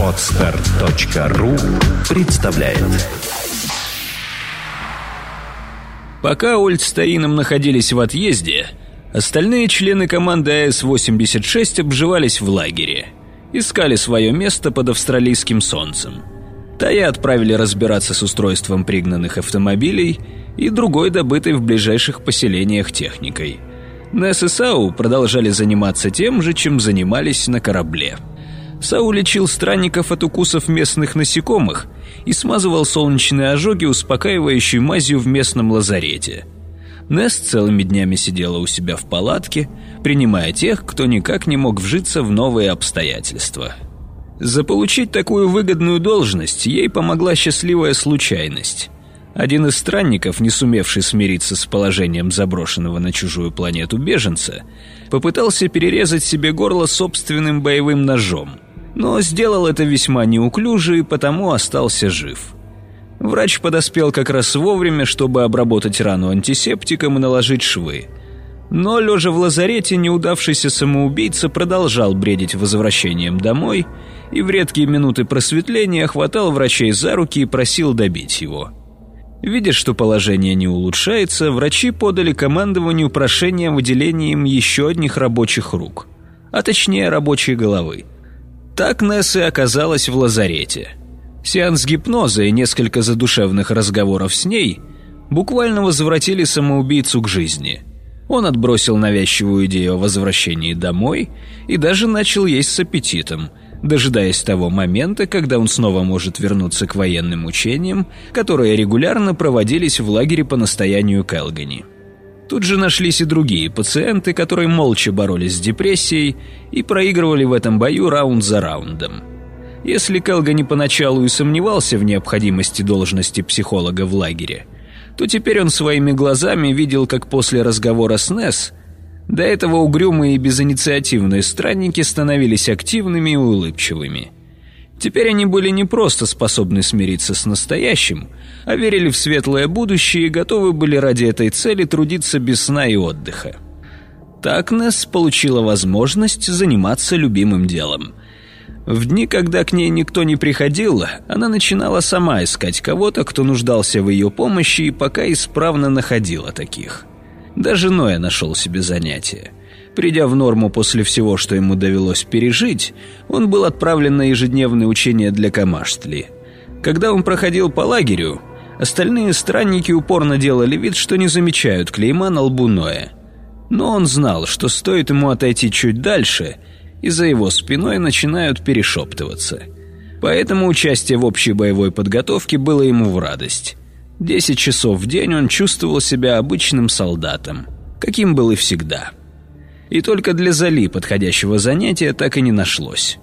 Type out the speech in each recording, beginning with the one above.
Отстар.ру представляет Пока Ольд с Таином находились в отъезде, остальные члены команды АС-86 обживались в лагере. Искали свое место под австралийским солнцем. Тая отправили разбираться с устройством пригнанных автомобилей и другой добытой в ближайших поселениях техникой. Несс и продолжали заниматься тем же, чем занимались на корабле. Сау лечил странников от укусов местных насекомых и смазывал солнечные ожоги успокаивающей мазью в местном лазарете. Несс целыми днями сидела у себя в палатке, принимая тех, кто никак не мог вжиться в новые обстоятельства. Заполучить такую выгодную должность ей помогла счастливая случайность. Один из странников, не сумевший смириться с положением заброшенного на чужую планету беженца, попытался перерезать себе горло собственным боевым ножом, но сделал это весьма неуклюже и потому остался жив. Врач подоспел как раз вовремя, чтобы обработать рану антисептиком и наложить швы. Но, лежа в лазарете, неудавшийся самоубийца продолжал бредить возвращением домой и в редкие минуты просветления хватал врачей за руки и просил добить его – Видя, что положение не улучшается, врачи подали командованию прошение о выделении еще одних рабочих рук, а точнее рабочей головы. Так Несс и оказалась в лазарете. Сеанс гипноза и несколько задушевных разговоров с ней буквально возвратили самоубийцу к жизни. Он отбросил навязчивую идею о возвращении домой и даже начал есть с аппетитом – дожидаясь того момента, когда он снова может вернуться к военным учениям, которые регулярно проводились в лагере по настоянию Келгани. Тут же нашлись и другие пациенты, которые молча боролись с депрессией и проигрывали в этом бою раунд за раундом. Если Келгани поначалу и сомневался в необходимости должности психолога в лагере, то теперь он своими глазами видел, как после разговора с Несс – до этого угрюмые и безинициативные странники становились активными и улыбчивыми. Теперь они были не просто способны смириться с настоящим, а верили в светлое будущее и готовы были ради этой цели трудиться без сна и отдыха. Так Несс получила возможность заниматься любимым делом. В дни, когда к ней никто не приходил, она начинала сама искать кого-то, кто нуждался в ее помощи и пока исправно находила таких – даже Ноя нашел себе занятие. Придя в норму после всего, что ему довелось пережить, он был отправлен на ежедневные учения для Камаштли. Когда он проходил по лагерю, остальные странники упорно делали вид, что не замечают клейма на лбу Ноя. Но он знал, что стоит ему отойти чуть дальше, и за его спиной начинают перешептываться. Поэтому участие в общей боевой подготовке было ему в радость. Десять часов в день он чувствовал себя обычным солдатом, каким был и всегда. И только для Зали подходящего занятия так и не нашлось.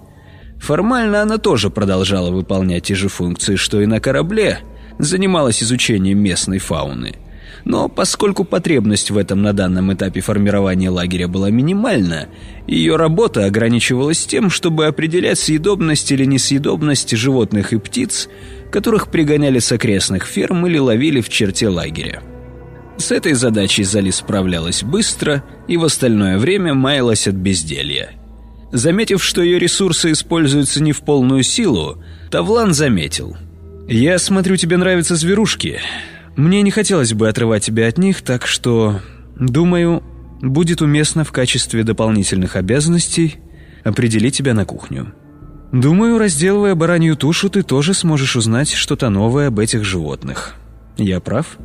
Формально она тоже продолжала выполнять те же функции, что и на корабле, занималась изучением местной фауны. Но поскольку потребность в этом на данном этапе формирования лагеря была минимальна, ее работа ограничивалась тем, чтобы определять съедобность или несъедобность животных и птиц, которых пригоняли с окрестных ферм или ловили в черте лагеря. С этой задачей Зали справлялась быстро и в остальное время маялась от безделья. Заметив, что ее ресурсы используются не в полную силу, Тавлан заметил. «Я смотрю, тебе нравятся зверушки. Мне не хотелось бы отрывать тебя от них, так что, думаю, будет уместно в качестве дополнительных обязанностей определить тебя на кухню». Думаю, разделывая баранью тушу, ты тоже сможешь узнать что-то новое об этих животных. Я прав?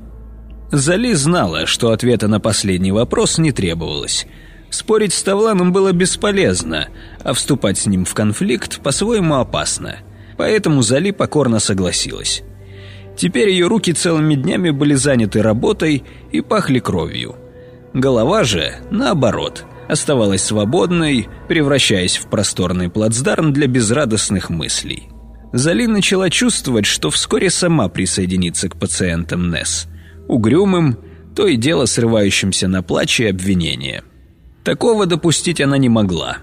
Зали знала, что ответа на последний вопрос не требовалось. Спорить с Тавланом было бесполезно, а вступать с ним в конфликт по-своему опасно. Поэтому Зали покорно согласилась. Теперь ее руки целыми днями были заняты работой и пахли кровью. Голова же, наоборот – оставалась свободной, превращаясь в просторный плацдарм для безрадостных мыслей. Зали начала чувствовать, что вскоре сама присоединится к пациентам НЕС, угрюмым, то и дело срывающимся на плач и обвинения. Такого допустить она не могла.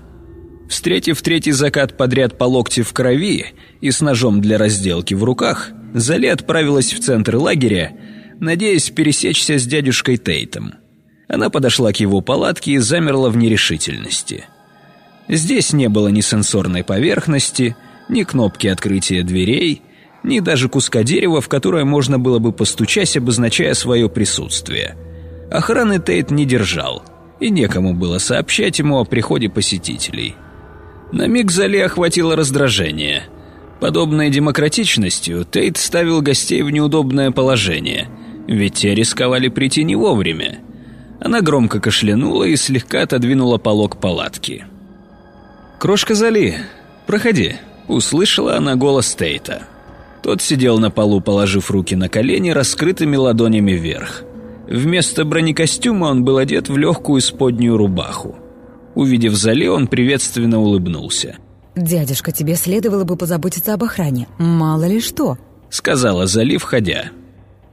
Встретив третий закат подряд по локте в крови и с ножом для разделки в руках, Зали отправилась в центр лагеря, надеясь пересечься с дядюшкой Тейтом – она подошла к его палатке и замерла в нерешительности. Здесь не было ни сенсорной поверхности, ни кнопки открытия дверей, ни даже куска дерева, в которое можно было бы постучать, обозначая свое присутствие. Охраны Тейт не держал, и некому было сообщать ему о приходе посетителей. На миг Зали охватило раздражение. Подобной демократичностью Тейт ставил гостей в неудобное положение, ведь те рисковали прийти не вовремя. Она громко кашлянула и слегка отодвинула полог палатки. «Крошка Зали, проходи», — услышала она голос Тейта. Тот сидел на полу, положив руки на колени, раскрытыми ладонями вверх. Вместо бронекостюма он был одет в легкую споднюю рубаху. Увидев Зали, он приветственно улыбнулся. «Дядюшка, тебе следовало бы позаботиться об охране. Мало ли что», — сказала Зали, входя.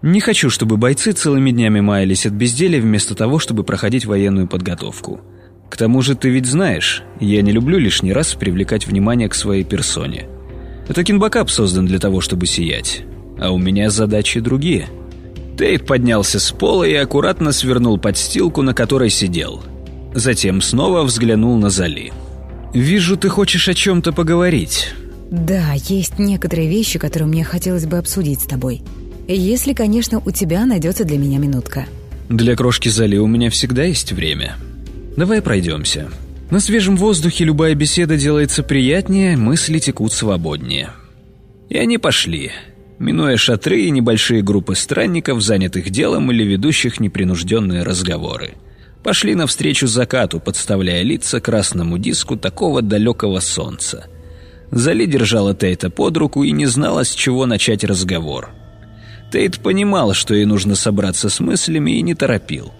«Не хочу, чтобы бойцы целыми днями маялись от безделия вместо того, чтобы проходить военную подготовку. К тому же ты ведь знаешь, я не люблю лишний раз привлекать внимание к своей персоне. Это кинбакап создан для того, чтобы сиять, а у меня задачи другие. Тейт поднялся с пола и аккуратно свернул подстилку, на которой сидел. Затем снова взглянул на Зали. «Вижу, ты хочешь о чем-то поговорить». «Да, есть некоторые вещи, которые мне хотелось бы обсудить с тобой. Если, конечно, у тебя найдется для меня минутка». «Для крошки Зали у меня всегда есть время». Давай пройдемся. На свежем воздухе любая беседа делается приятнее, мысли текут свободнее. И они пошли, минуя шатры и небольшие группы странников, занятых делом или ведущих непринужденные разговоры. Пошли навстречу закату, подставляя лица красному диску такого далекого солнца. Зали держала Тейта под руку и не знала, с чего начать разговор. Тейт понимал, что ей нужно собраться с мыслями и не торопил.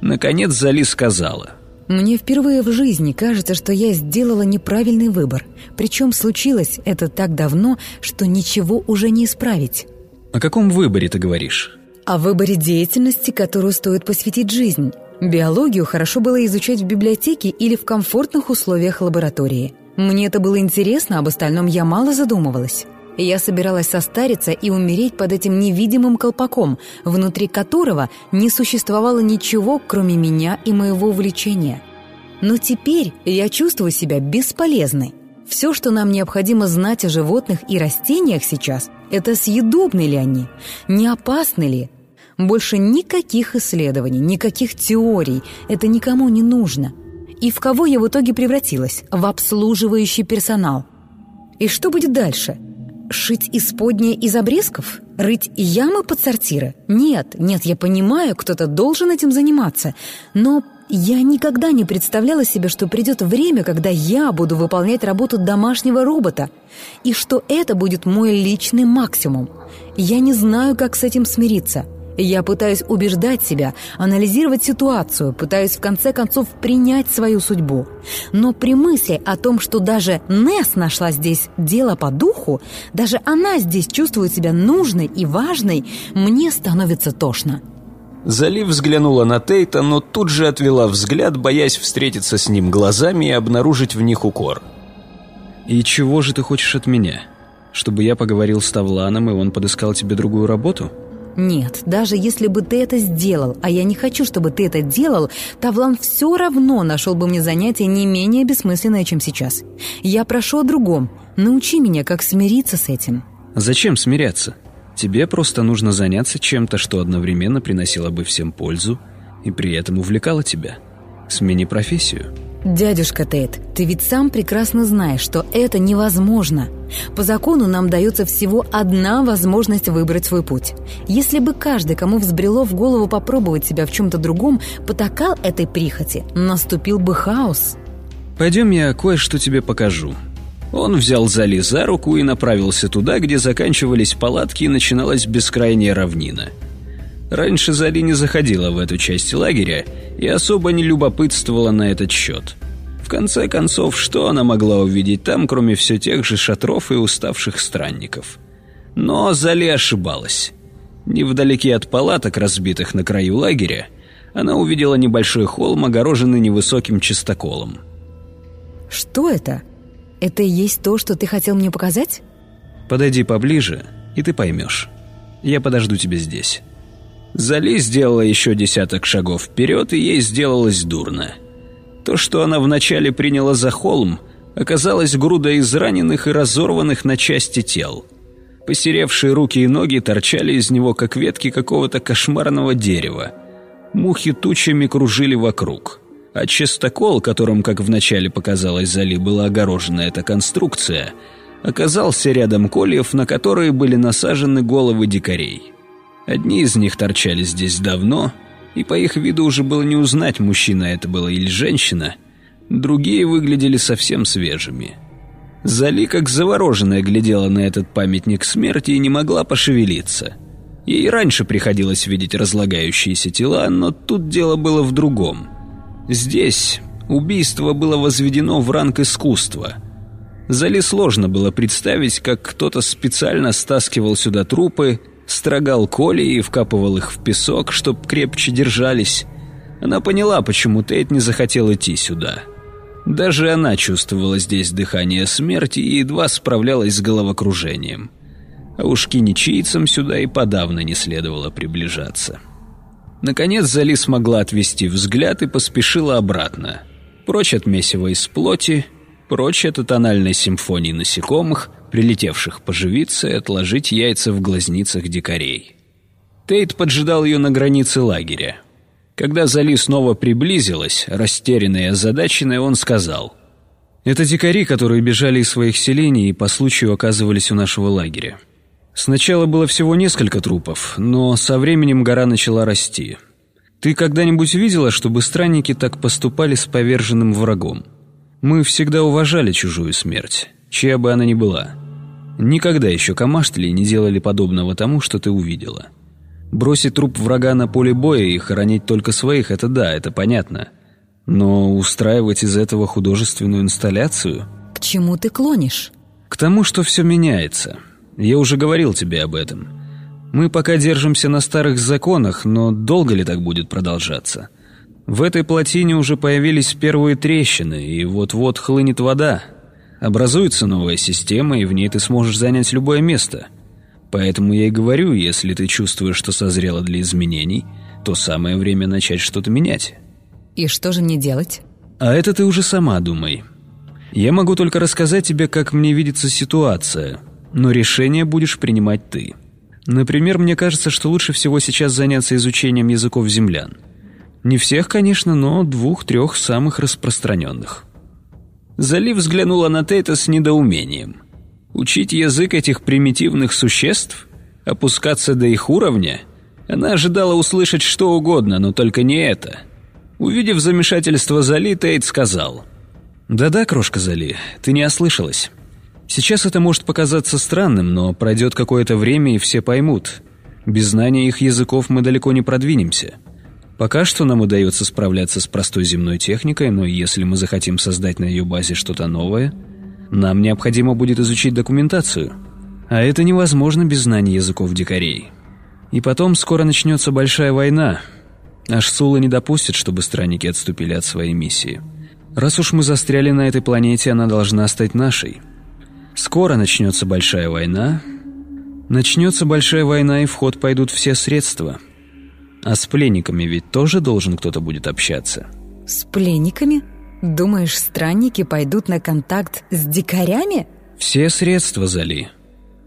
Наконец Зали сказала. «Мне впервые в жизни кажется, что я сделала неправильный выбор. Причем случилось это так давно, что ничего уже не исправить». «О каком выборе ты говоришь?» «О выборе деятельности, которую стоит посвятить жизнь. Биологию хорошо было изучать в библиотеке или в комфортных условиях лаборатории. Мне это было интересно, об остальном я мало задумывалась». Я собиралась состариться и умереть под этим невидимым колпаком, внутри которого не существовало ничего, кроме меня и моего увлечения. Но теперь я чувствую себя бесполезной. Все, что нам необходимо знать о животных и растениях сейчас, это съедобны ли они, не опасны ли. Больше никаких исследований, никаких теорий, это никому не нужно. И в кого я в итоге превратилась? В обслуживающий персонал. И что будет дальше? Шить исподнее из обрезков? Рыть ямы под сортиры? Нет, нет, я понимаю, кто-то должен этим заниматься. Но я никогда не представляла себе, что придет время, когда я буду выполнять работу домашнего робота. И что это будет мой личный максимум. Я не знаю, как с этим смириться. Я пытаюсь убеждать себя, анализировать ситуацию, пытаюсь в конце концов принять свою судьбу. Но при мысли о том, что даже Несс нашла здесь дело по духу, даже она здесь чувствует себя нужной и важной, мне становится тошно. Залив взглянула на Тейта, но тут же отвела взгляд, боясь встретиться с ним глазами и обнаружить в них укор. «И чего же ты хочешь от меня? Чтобы я поговорил с Тавланом, и он подыскал тебе другую работу?» Нет, даже если бы ты это сделал, а я не хочу, чтобы ты это делал, Тавлан все равно нашел бы мне занятие не менее бессмысленное, чем сейчас. Я прошу о другом. Научи меня, как смириться с этим. Зачем смиряться? Тебе просто нужно заняться чем-то, что одновременно приносило бы всем пользу и при этом увлекало тебя. Смени профессию. «Дядюшка Тейт, ты ведь сам прекрасно знаешь, что это невозможно. По закону нам дается всего одна возможность выбрать свой путь. Если бы каждый, кому взбрело в голову попробовать себя в чем-то другом, потакал этой прихоти, наступил бы хаос». «Пойдем я кое-что тебе покажу». Он взял Зали за руку и направился туда, где заканчивались палатки и начиналась бескрайняя равнина. Раньше Зали не заходила в эту часть лагеря и особо не любопытствовала на этот счет. В конце концов, что она могла увидеть там, кроме все тех же шатров и уставших странников? Но Зали ошибалась. Невдалеке от палаток, разбитых на краю лагеря, она увидела небольшой холм, огороженный невысоким чистоколом. «Что это? Это и есть то, что ты хотел мне показать?» «Подойди поближе, и ты поймешь. Я подожду тебя здесь». Зали сделала еще десяток шагов вперед, и ей сделалось дурно. То, что она вначале приняла за холм, оказалось грудой израненных и разорванных на части тел. Посеревшие руки и ноги торчали из него, как ветки какого-то кошмарного дерева. Мухи тучами кружили вокруг. А частокол, которым, как вначале показалось Зали, была огорожена эта конструкция, оказался рядом кольев, на которые были насажены головы дикарей. Одни из них торчали здесь давно, и по их виду уже было не узнать, мужчина это было или женщина. Другие выглядели совсем свежими. Зали, как завороженная, глядела на этот памятник смерти и не могла пошевелиться. Ей раньше приходилось видеть разлагающиеся тела, но тут дело было в другом. Здесь убийство было возведено в ранг искусства. Зали сложно было представить, как кто-то специально стаскивал сюда трупы, строгал коли и вкапывал их в песок, чтоб крепче держались. Она поняла, почему Тейт не захотел идти сюда. Даже она чувствовала здесь дыхание смерти и едва справлялась с головокружением. А уж киничийцам сюда и подавно не следовало приближаться. Наконец Зали смогла отвести взгляд и поспешила обратно. Прочь от месива из плоти, прочь от тональной симфонии насекомых, прилетевших поживиться и отложить яйца в глазницах дикарей. Тейт поджидал ее на границе лагеря. Когда Зали снова приблизилась, растерянная и озадаченная, он сказал. «Это дикари, которые бежали из своих селений и по случаю оказывались у нашего лагеря. Сначала было всего несколько трупов, но со временем гора начала расти. Ты когда-нибудь видела, чтобы странники так поступали с поверженным врагом? Мы всегда уважали чужую смерть, чья бы она ни была. Никогда еще камаштли не делали подобного тому, что ты увидела». Бросить труп врага на поле боя и хоронить только своих – это да, это понятно. Но устраивать из этого художественную инсталляцию? К чему ты клонишь? К тому, что все меняется. Я уже говорил тебе об этом. Мы пока держимся на старых законах, но долго ли так будет продолжаться? В этой плотине уже появились первые трещины, и вот-вот хлынет вода. Образуется новая система, и в ней ты сможешь занять любое место – Поэтому я и говорю, если ты чувствуешь, что созрела для изменений, то самое время начать что-то менять. И что же мне делать? А это ты уже сама думай. Я могу только рассказать тебе, как мне видится ситуация, но решение будешь принимать ты. Например, мне кажется, что лучше всего сейчас заняться изучением языков землян. Не всех, конечно, но двух-трех самых распространенных. Залив взглянула на Тейта с недоумением – Учить язык этих примитивных существ? Опускаться до их уровня? Она ожидала услышать что угодно, но только не это. Увидев замешательство Зали, Тейт сказал. «Да-да, крошка Зали, ты не ослышалась. Сейчас это может показаться странным, но пройдет какое-то время, и все поймут. Без знания их языков мы далеко не продвинемся. Пока что нам удается справляться с простой земной техникой, но если мы захотим создать на ее базе что-то новое – нам необходимо будет изучить документацию. А это невозможно без знаний языков дикарей. И потом скоро начнется большая война. Аж Сула не допустит, чтобы странники отступили от своей миссии. Раз уж мы застряли на этой планете, она должна стать нашей. Скоро начнется большая война. Начнется большая война, и в ход пойдут все средства. А с пленниками ведь тоже должен кто-то будет общаться. С пленниками? Думаешь, странники пойдут на контакт с дикарями? Все средства, Зали.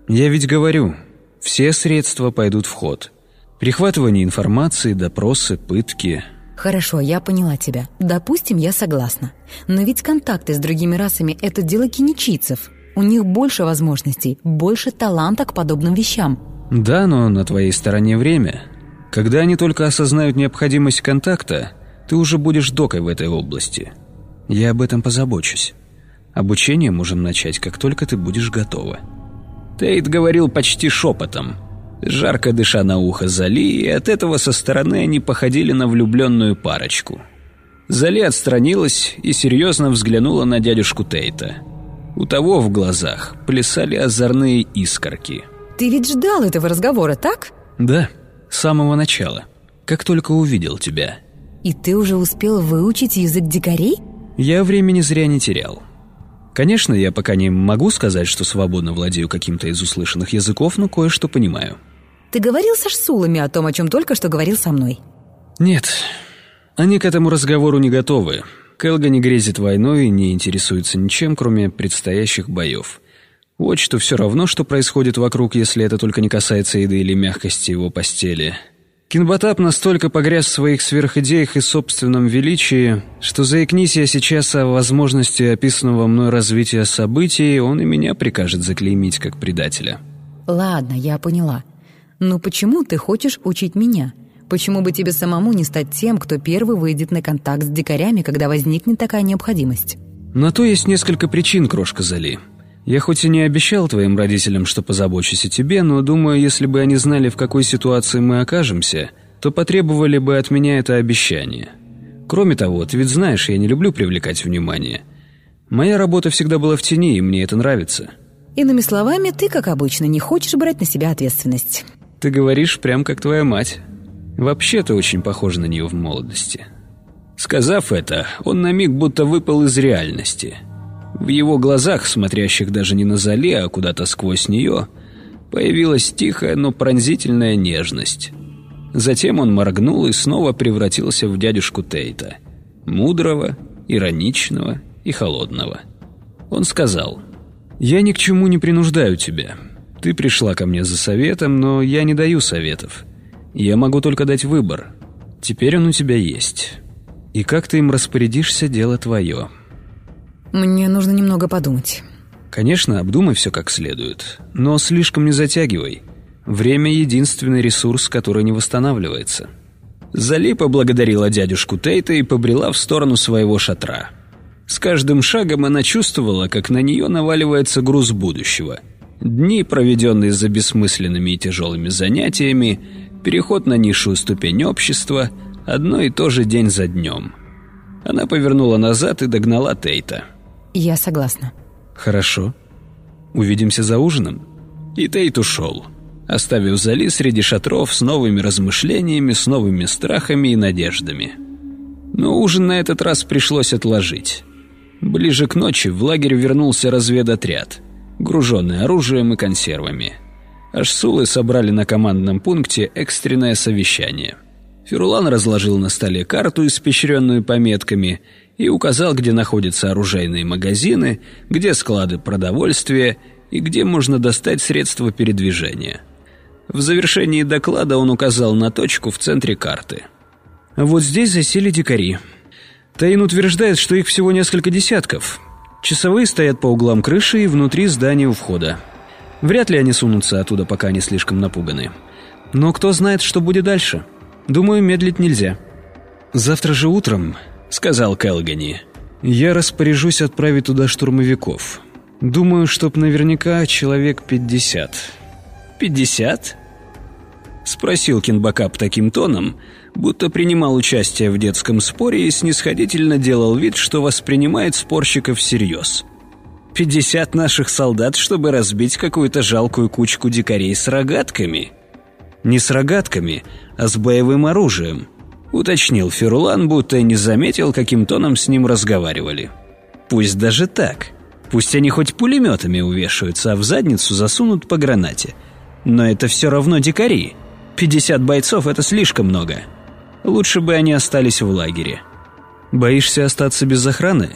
Я ведь говорю, все средства пойдут в ход. Прихватывание информации, допросы, пытки. Хорошо, я поняла тебя. Допустим, я согласна. Но ведь контакты с другими расами – это дело киничийцев. У них больше возможностей, больше таланта к подобным вещам. Да, но на твоей стороне время. Когда они только осознают необходимость контакта, ты уже будешь докой в этой области – я об этом позабочусь. Обучение можем начать, как только ты будешь готова». Тейт говорил почти шепотом, жарко дыша на ухо Зали, и от этого со стороны они походили на влюбленную парочку. Зали отстранилась и серьезно взглянула на дядюшку Тейта. У того в глазах плясали озорные искорки. «Ты ведь ждал этого разговора, так?» «Да, с самого начала, как только увидел тебя». «И ты уже успел выучить язык дикарей?» Я времени зря не терял. Конечно, я пока не могу сказать, что свободно владею каким-то из услышанных языков, но кое-что понимаю. Ты говорил со Шсулами о том, о чем только что говорил со мной? Нет, они к этому разговору не готовы. Келга не грезит войной и не интересуется ничем, кроме предстоящих боев. Вот что все равно, что происходит вокруг, если это только не касается еды или мягкости его постели. Кинбатап настолько погряз в своих сверхидеях и собственном величии, что заикнись я сейчас о возможности описанного мной развития событий, он и меня прикажет заклеймить как предателя. Ладно, я поняла. Но почему ты хочешь учить меня? Почему бы тебе самому не стать тем, кто первый выйдет на контакт с дикарями, когда возникнет такая необходимость? На то есть несколько причин, крошка Зали. Я хоть и не обещал твоим родителям, что позабочусь о тебе, но думаю, если бы они знали, в какой ситуации мы окажемся, то потребовали бы от меня это обещание. Кроме того, ты ведь знаешь, я не люблю привлекать внимание. Моя работа всегда была в тени, и мне это нравится. Иными словами, ты, как обычно, не хочешь брать на себя ответственность. Ты говоришь прям как твоя мать. Вообще ты очень похожа на нее в молодости. Сказав это, он на миг будто выпал из реальности – в его глазах, смотрящих даже не на зале, а куда-то сквозь нее, появилась тихая, но пронзительная нежность. Затем он моргнул и снова превратился в дядюшку Тейта. Мудрого, ироничного и холодного. Он сказал, «Я ни к чему не принуждаю тебя. Ты пришла ко мне за советом, но я не даю советов. Я могу только дать выбор. Теперь он у тебя есть. И как ты им распорядишься, дело твое». Мне нужно немного подумать. Конечно, обдумай все как следует, но слишком не затягивай. Время — единственный ресурс, который не восстанавливается. Зали поблагодарила дядюшку Тейта и побрела в сторону своего шатра. С каждым шагом она чувствовала, как на нее наваливается груз будущего. Дни, проведенные за бессмысленными и тяжелыми занятиями, переход на низшую ступень общества, одно и то же день за днем. Она повернула назад и догнала Тейта. Я согласна. Хорошо. Увидимся за ужином. И Тейт ушел, оставив Зали среди шатров с новыми размышлениями, с новыми страхами и надеждами. Но ужин на этот раз пришлось отложить. Ближе к ночи в лагерь вернулся разведотряд, груженный оружием и консервами. Ашсулы собрали на командном пункте экстренное совещание. Ферулан разложил на столе карту, испещренную пометками, и указал, где находятся оружейные магазины, где склады продовольствия и где можно достать средства передвижения. В завершении доклада он указал на точку в центре карты. «Вот здесь засели дикари. Таин утверждает, что их всего несколько десятков. Часовые стоят по углам крыши и внутри здания у входа. Вряд ли они сунутся оттуда, пока они слишком напуганы. Но кто знает, что будет дальше. Думаю, медлить нельзя. Завтра же утром сказал Келгани. «Я распоряжусь отправить туда штурмовиков. Думаю, чтоб наверняка человек пятьдесят». «Пятьдесят?» Спросил Кинбакап таким тоном, будто принимал участие в детском споре и снисходительно делал вид, что воспринимает спорщиков всерьез. «Пятьдесят наших солдат, чтобы разбить какую-то жалкую кучку дикарей с рогатками?» «Не с рогатками, а с боевым оружием», уточнил Ферулан, будто не заметил, каким тоном с ним разговаривали. Пусть даже так. Пусть они хоть пулеметами увешаются, а в задницу засунут по гранате. Но это все равно дикари. 50 бойцов — это слишком много. Лучше бы они остались в лагере. Боишься остаться без охраны?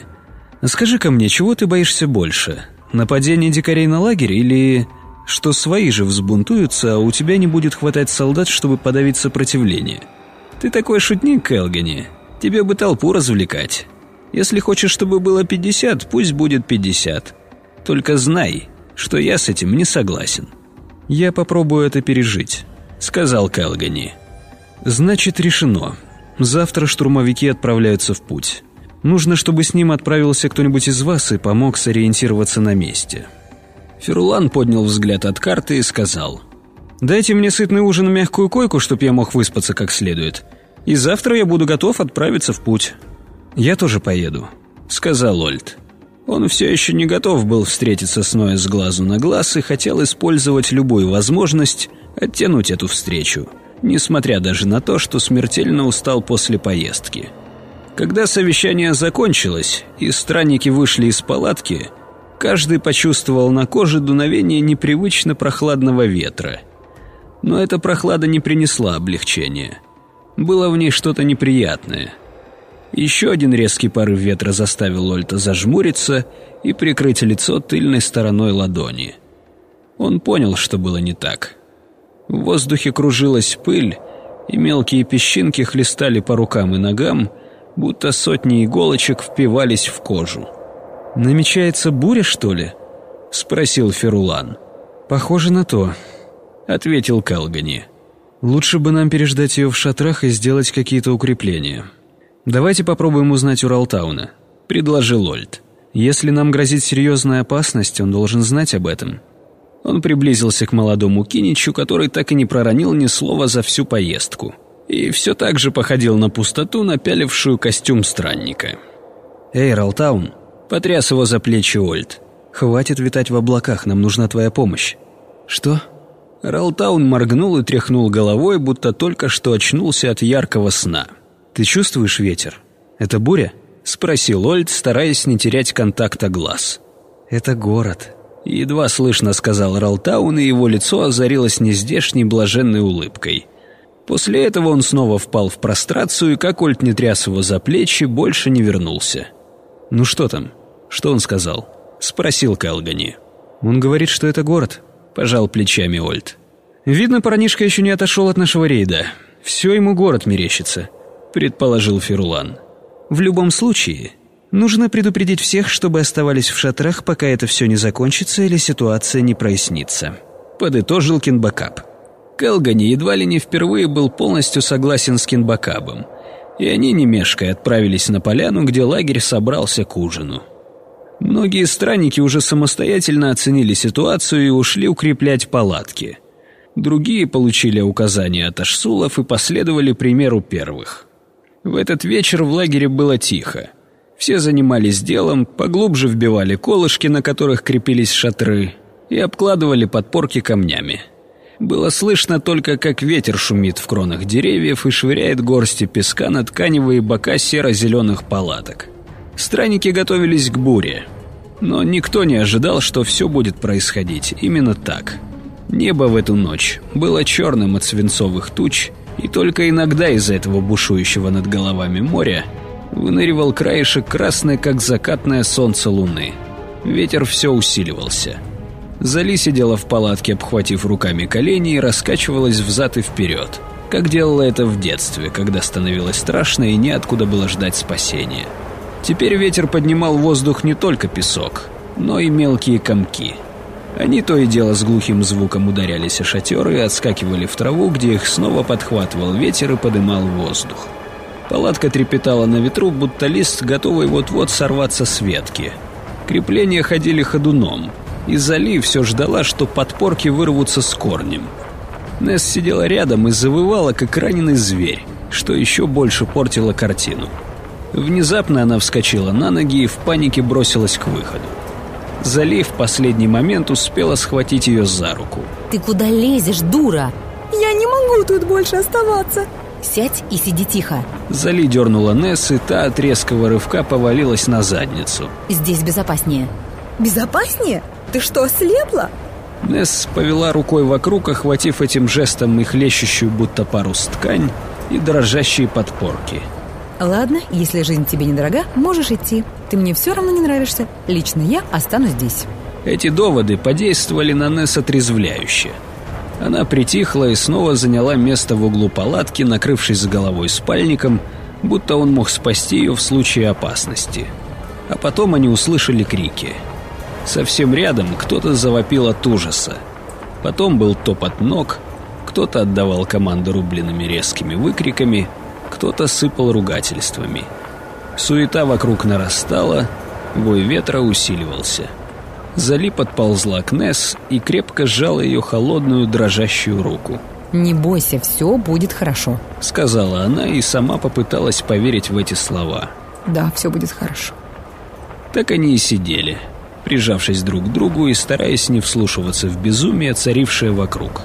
Скажи-ка мне, чего ты боишься больше? Нападение дикарей на лагерь или... Что свои же взбунтуются, а у тебя не будет хватать солдат, чтобы подавить сопротивление?» Ты такой шутник, Элгани. Тебе бы толпу развлекать. Если хочешь, чтобы было 50, пусть будет 50. Только знай, что я с этим не согласен. Я попробую это пережить, сказал Келгани. Значит, решено. Завтра штурмовики отправляются в путь. Нужно, чтобы с ним отправился кто-нибудь из вас и помог сориентироваться на месте. Ферулан поднял взгляд от карты и сказал: Дайте мне сытный ужин и мягкую койку, чтоб я мог выспаться как следует. И завтра я буду готов отправиться в путь. Я тоже поеду», — сказал Ольд. Он все еще не готов был встретиться с Ноя с глазу на глаз и хотел использовать любую возможность оттянуть эту встречу, несмотря даже на то, что смертельно устал после поездки. Когда совещание закончилось и странники вышли из палатки, каждый почувствовал на коже дуновение непривычно прохладного ветра — но эта прохлада не принесла облегчения. Было в ней что-то неприятное. Еще один резкий порыв ветра заставил Ольта зажмуриться и прикрыть лицо тыльной стороной ладони. Он понял, что было не так. В воздухе кружилась пыль, и мелкие песчинки хлестали по рукам и ногам, будто сотни иголочек впивались в кожу. «Намечается буря, что ли?» — спросил Ферулан. «Похоже на то», — ответил Калгани. «Лучше бы нам переждать ее в шатрах и сделать какие-то укрепления. Давайте попробуем узнать у Ралтауна», — предложил Ольд. «Если нам грозит серьезная опасность, он должен знать об этом». Он приблизился к молодому Киничу, который так и не проронил ни слова за всю поездку. И все так же походил на пустоту, напялившую костюм странника. «Эй, Ралтаун!» — потряс его за плечи Ольд. «Хватит витать в облаках, нам нужна твоя помощь». «Что?» Ралтаун моргнул и тряхнул головой, будто только что очнулся от яркого сна. «Ты чувствуешь ветер? Это буря?» — спросил Ольд, стараясь не терять контакта глаз. «Это город», — едва слышно сказал Ралтаун, и его лицо озарилось нездешней блаженной улыбкой. После этого он снова впал в прострацию, и как Ольд не тряс его за плечи, больше не вернулся. «Ну что там? Что он сказал?» — спросил Калгани. «Он говорит, что это город», — пожал плечами Ольд. «Видно, парнишка еще не отошел от нашего рейда. Все ему город мерещится», — предположил Ферулан. «В любом случае, нужно предупредить всех, чтобы оставались в шатрах, пока это все не закончится или ситуация не прояснится», — подытожил Кинбакап. Келгани едва ли не впервые был полностью согласен с Кинбакабом, и они, не мешкая, отправились на поляну, где лагерь собрался к ужину. Многие странники уже самостоятельно оценили ситуацию и ушли укреплять палатки. Другие получили указания от ашсулов и последовали примеру первых. В этот вечер в лагере было тихо. Все занимались делом, поглубже вбивали колышки, на которых крепились шатры, и обкладывали подпорки камнями. Было слышно только, как ветер шумит в кронах деревьев и швыряет горсти песка на тканевые бока серо-зеленых палаток. Странники готовились к буре. Но никто не ожидал, что все будет происходить именно так. Небо в эту ночь было черным от свинцовых туч, и только иногда из-за этого бушующего над головами моря выныривал краешек красной, как закатное солнце луны. Ветер все усиливался. Зали сидела в палатке, обхватив руками колени и раскачивалась взад и вперед, как делала это в детстве, когда становилось страшно и неоткуда было ждать спасения. Теперь ветер поднимал в воздух не только песок, но и мелкие комки. Они то и дело с глухим звуком ударялись о шатеры и отскакивали в траву, где их снова подхватывал ветер и подымал воздух. Палатка трепетала на ветру, будто лист, готовый вот-вот сорваться с ветки. Крепления ходили ходуном, и Зали все ждала, что подпорки вырвутся с корнем. Несс сидела рядом и завывала, как раненый зверь, что еще больше портило картину. Внезапно она вскочила на ноги и в панике бросилась к выходу. Зали в последний момент успела схватить ее за руку. «Ты куда лезешь, дура?» «Я не могу тут больше оставаться!» «Сядь и сиди тихо!» Зали дернула Несс, и та от резкого рывка повалилась на задницу. «Здесь безопаснее!» «Безопаснее? Ты что, ослепла?» Несс повела рукой вокруг, охватив этим жестом и хлещущую будто парус ткань и дрожащие подпорки. Ладно, если жизнь тебе недорога, можешь идти. Ты мне все равно не нравишься. Лично я останусь здесь. Эти доводы подействовали на Несс отрезвляюще. Она притихла и снова заняла место в углу палатки, накрывшись с головой спальником, будто он мог спасти ее в случае опасности. А потом они услышали крики. Совсем рядом кто-то завопил от ужаса. Потом был топот ног, кто-то отдавал команды рубленными резкими выкриками – кто-то сыпал ругательствами. Суета вокруг нарастала, вой ветра усиливался. Зали подползла к Несс и крепко сжала ее холодную дрожащую руку. «Не бойся, все будет хорошо», — сказала она и сама попыталась поверить в эти слова. «Да, все будет хорошо». Так они и сидели, прижавшись друг к другу и стараясь не вслушиваться в безумие, царившее вокруг.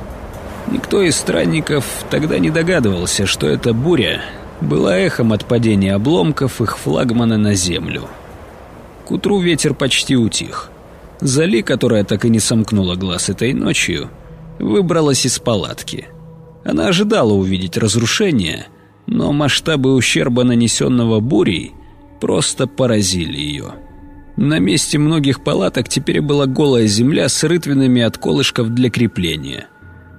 Никто из странников тогда не догадывался, что эта буря была эхом от падения обломков их флагмана на землю. К утру ветер почти утих. Зали, которая так и не сомкнула глаз этой ночью, выбралась из палатки. Она ожидала увидеть разрушение, Но масштабы ущерба, нанесенного бурей, просто поразили ее. На месте многих палаток теперь была голая земля с рытвинами от колышков для крепления.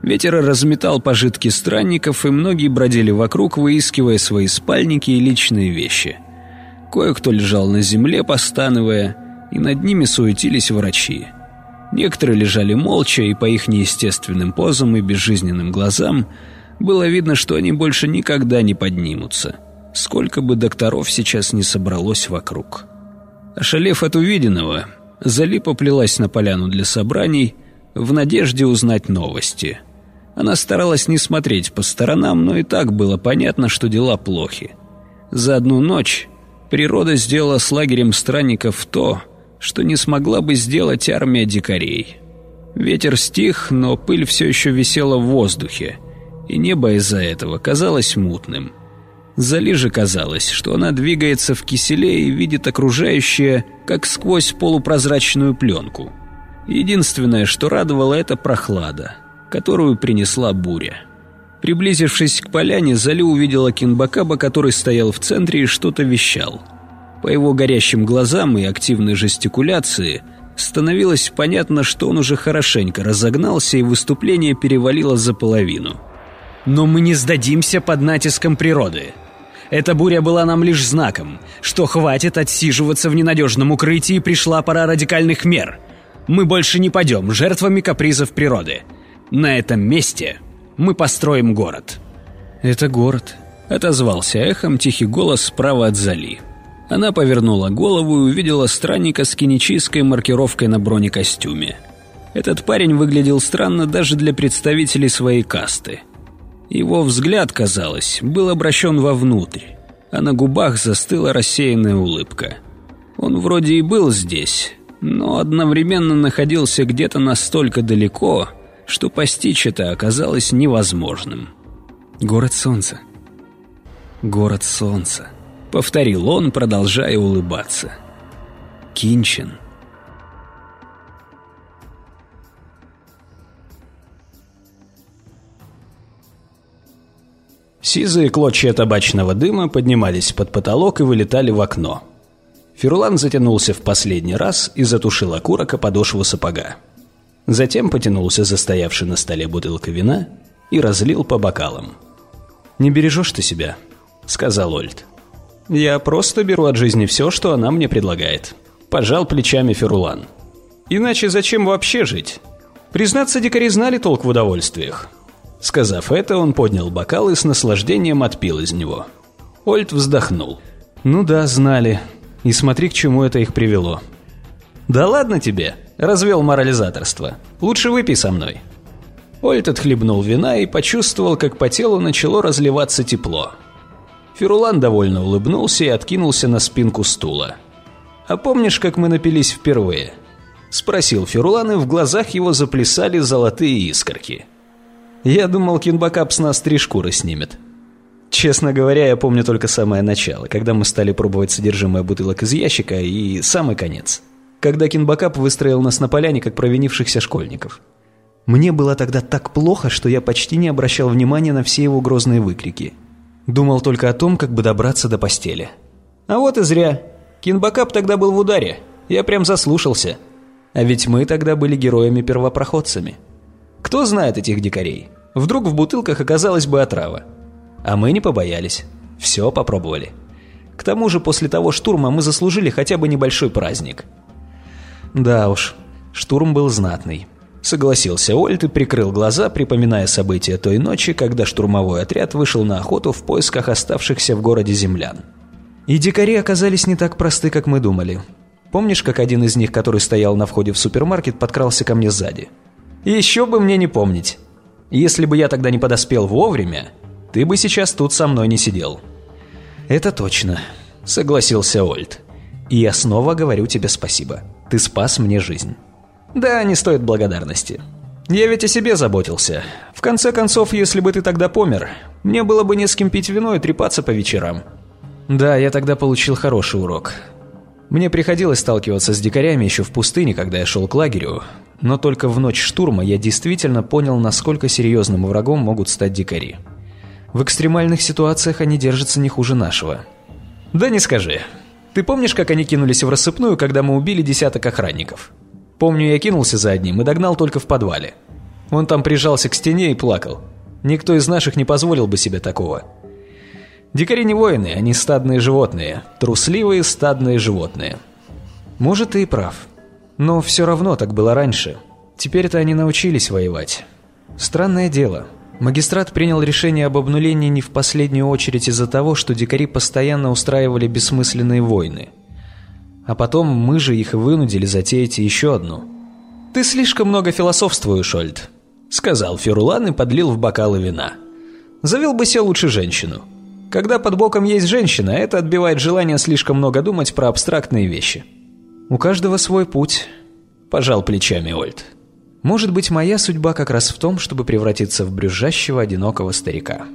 Ветер разметал пожитки странников, и многие бродили вокруг, выискивая свои спальники и личные вещи. Кое-кто лежал на земле, постановая, и над ними суетились врачи. Некоторые лежали молча, и по их неестественным позам и безжизненным глазам было видно, что они больше никогда не поднимутся, сколько бы докторов сейчас не собралось вокруг. Ошалев от увиденного, Зали поплелась на поляну для собраний в надежде узнать новости. Она старалась не смотреть по сторонам, но и так было понятно, что дела плохи. За одну ночь природа сделала с лагерем странников то, что не смогла бы сделать армия дикарей. Ветер стих, но пыль все еще висела в воздухе, и небо из-за этого казалось мутным. Зали же казалось, что она двигается в киселе и видит окружающее, как сквозь полупрозрачную пленку. Единственное, что радовало, это прохлада, которую принесла буря. Приблизившись к поляне, Зали увидела Кинбакаба, который стоял в центре и что-то вещал – по его горящим глазам и активной жестикуляции становилось понятно, что он уже хорошенько разогнался и выступление перевалило за половину. «Но мы не сдадимся под натиском природы. Эта буря была нам лишь знаком, что хватит отсиживаться в ненадежном укрытии, пришла пора радикальных мер. Мы больше не пойдем жертвами капризов природы. На этом месте мы построим город». «Это город», — отозвался эхом тихий голос справа от Зали. Она повернула голову и увидела странника с кинетической маркировкой на бронекостюме. Этот парень выглядел странно даже для представителей своей касты. Его взгляд, казалось, был обращен вовнутрь, а на губах застыла рассеянная улыбка. Он вроде и был здесь, но одновременно находился где-то настолько далеко, что постичь это оказалось невозможным. Город солнца. Город солнца. — повторил он, продолжая улыбаться. «Кинчин». Сизые клочья табачного дыма поднимались под потолок и вылетали в окно. Ферлан затянулся в последний раз и затушил окурок о подошву сапога. Затем потянулся застоявший на столе бутылка вина и разлил по бокалам. «Не бережешь ты себя», — сказал Ольд. Я просто беру от жизни все, что она мне предлагает. Пожал плечами Ферулан. Иначе зачем вообще жить? Признаться, дикари знали толк в удовольствиях. Сказав это, он поднял бокал и с наслаждением отпил из него. Ольд вздохнул. «Ну да, знали. И смотри, к чему это их привело». «Да ладно тебе!» – развел морализаторство. «Лучше выпей со мной». Ольд отхлебнул вина и почувствовал, как по телу начало разливаться тепло. Ферулан довольно улыбнулся и откинулся на спинку стула. «А помнишь, как мы напились впервые?» Спросил Ферулан, и в глазах его заплясали золотые искорки. «Я думал, Кинбакап с нас три шкуры снимет». Честно говоря, я помню только самое начало, когда мы стали пробовать содержимое бутылок из ящика, и самый конец. Когда Кинбакап выстроил нас на поляне, как провинившихся школьников. Мне было тогда так плохо, что я почти не обращал внимания на все его грозные выкрики – Думал только о том, как бы добраться до постели. А вот и зря. Кинбакап тогда был в ударе. Я прям заслушался. А ведь мы тогда были героями-первопроходцами. Кто знает этих дикарей? Вдруг в бутылках оказалась бы отрава. А мы не побоялись. Все попробовали. К тому же после того штурма мы заслужили хотя бы небольшой праздник. Да уж, штурм был знатный. Согласился Ольт и прикрыл глаза, припоминая события той ночи, когда штурмовой отряд вышел на охоту в поисках оставшихся в городе землян. И дикари оказались не так просты, как мы думали. Помнишь, как один из них, который стоял на входе в супермаркет, подкрался ко мне сзади? Еще бы мне не помнить. Если бы я тогда не подоспел вовремя, ты бы сейчас тут со мной не сидел. Это точно, согласился Ольт. И я снова говорю тебе спасибо. Ты спас мне жизнь. Да, не стоит благодарности. Я ведь о себе заботился. В конце концов, если бы ты тогда помер, мне было бы не с кем пить вино и трепаться по вечерам. Да, я тогда получил хороший урок. Мне приходилось сталкиваться с дикарями еще в пустыне, когда я шел к лагерю, но только в ночь штурма я действительно понял, насколько серьезным врагом могут стать дикари. В экстремальных ситуациях они держатся не хуже нашего. Да не скажи. Ты помнишь, как они кинулись в рассыпную, когда мы убили десяток охранников? Помню, я кинулся за одним и догнал только в подвале. Он там прижался к стене и плакал. Никто из наших не позволил бы себе такого. Дикари не воины, они стадные животные. Трусливые стадные животные. Может, ты и прав. Но все равно так было раньше. Теперь-то они научились воевать. Странное дело. Магистрат принял решение об обнулении не в последнюю очередь из-за того, что дикари постоянно устраивали бессмысленные войны. А потом мы же их вынудили затеять еще одну. «Ты слишком много философствуешь, Ольд», — сказал Ферулан и подлил в бокалы вина. «Завел бы себе лучше женщину. Когда под боком есть женщина, это отбивает желание слишком много думать про абстрактные вещи». «У каждого свой путь», — пожал плечами Ольд. «Может быть, моя судьба как раз в том, чтобы превратиться в брюзжащего одинокого старика».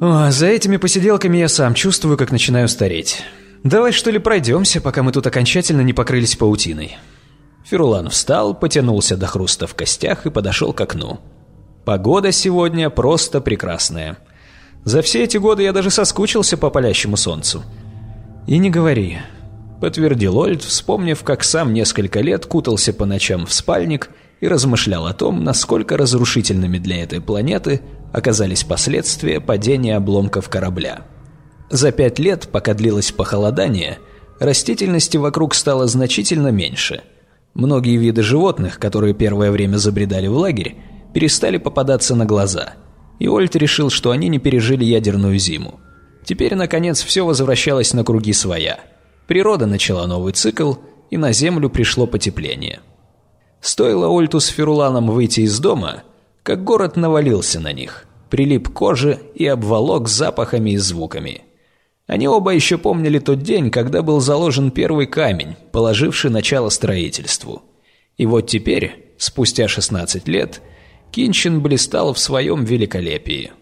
О, «За этими посиделками я сам чувствую, как начинаю стареть. Давай, что ли, пройдемся, пока мы тут окончательно не покрылись паутиной». Ферулан встал, потянулся до хруста в костях и подошел к окну. Погода сегодня просто прекрасная. За все эти годы я даже соскучился по палящему солнцу. «И не говори», — подтвердил Ольд, вспомнив, как сам несколько лет кутался по ночам в спальник и размышлял о том, насколько разрушительными для этой планеты оказались последствия падения обломков корабля. За пять лет, пока длилось похолодание, растительности вокруг стало значительно меньше — Многие виды животных, которые первое время забредали в лагерь, перестали попадаться на глаза, и Ольт решил, что они не пережили ядерную зиму. Теперь, наконец, все возвращалось на круги своя. Природа начала новый цикл, и на Землю пришло потепление. Стоило Ольту с Феруланом выйти из дома, как город навалился на них, прилип к коже и обволок запахами и звуками – они оба еще помнили тот день, когда был заложен первый камень, положивший начало строительству. И вот теперь, спустя 16 лет, Кинчин блистал в своем великолепии.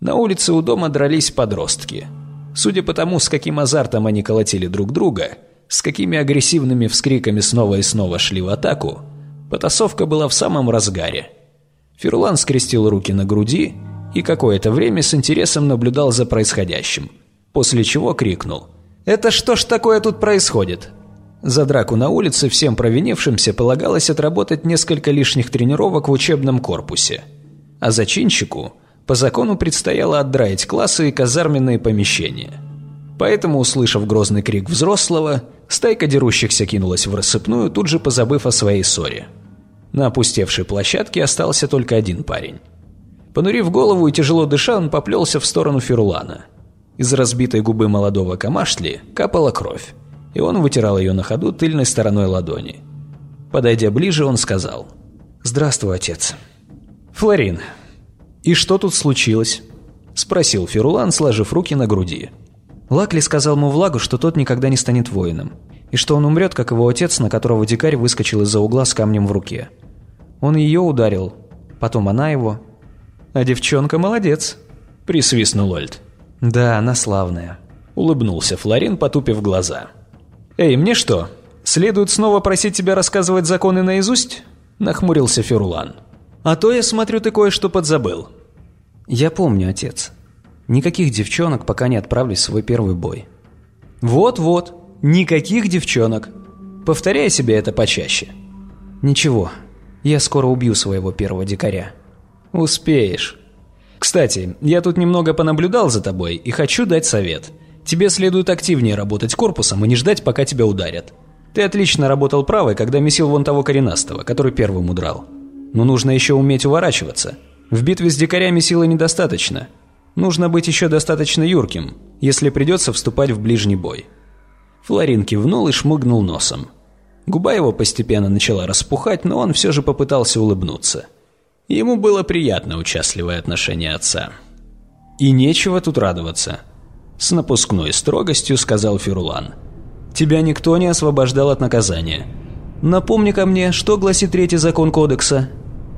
На улице у дома дрались подростки. Судя по тому, с каким азартом они колотили друг друга, с какими агрессивными вскриками снова и снова шли в атаку, потасовка была в самом разгаре. Ферлан скрестил руки на груди и какое-то время с интересом наблюдал за происходящим – после чего крикнул. «Это что ж такое тут происходит?» За драку на улице всем провинившимся полагалось отработать несколько лишних тренировок в учебном корпусе. А зачинщику по закону предстояло отдраить классы и казарменные помещения. Поэтому, услышав грозный крик взрослого, стайка дерущихся кинулась в рассыпную, тут же позабыв о своей ссоре. На опустевшей площадке остался только один парень. Понурив голову и тяжело дыша, он поплелся в сторону Ферулана – из разбитой губы молодого камашли капала кровь, и он вытирал ее на ходу тыльной стороной ладони. Подойдя ближе, он сказал «Здравствуй, отец». «Флорин, и что тут случилось?» – спросил Ферулан, сложив руки на груди. Лакли сказал Мувлагу, что тот никогда не станет воином, и что он умрет, как его отец, на которого дикарь выскочил из-за угла с камнем в руке. Он ее ударил, потом она его. «А девчонка молодец», – присвистнул Ольд. «Да, она славная», — улыбнулся Флорин, потупив глаза. «Эй, мне что, следует снова просить тебя рассказывать законы наизусть?» — нахмурился Ферулан. «А то я смотрю, ты кое-что подзабыл». «Я помню, отец. Никаких девчонок, пока не отправлюсь в свой первый бой». «Вот-вот, никаких девчонок. Повторяй себе это почаще». «Ничего, я скоро убью своего первого дикаря». «Успеешь». Кстати, я тут немного понаблюдал за тобой и хочу дать совет. Тебе следует активнее работать корпусом и не ждать, пока тебя ударят. Ты отлично работал правой, когда месил вон того коренастого, который первым удрал. Но нужно еще уметь уворачиваться. В битве с дикарями силы недостаточно. Нужно быть еще достаточно юрким, если придется вступать в ближний бой. Флорин кивнул и шмыгнул носом. Губа его постепенно начала распухать, но он все же попытался улыбнуться. Ему было приятно участливое отношение отца. «И нечего тут радоваться», — с напускной строгостью сказал Ферулан. «Тебя никто не освобождал от наказания. Напомни-ка мне, что гласит третий закон кодекса?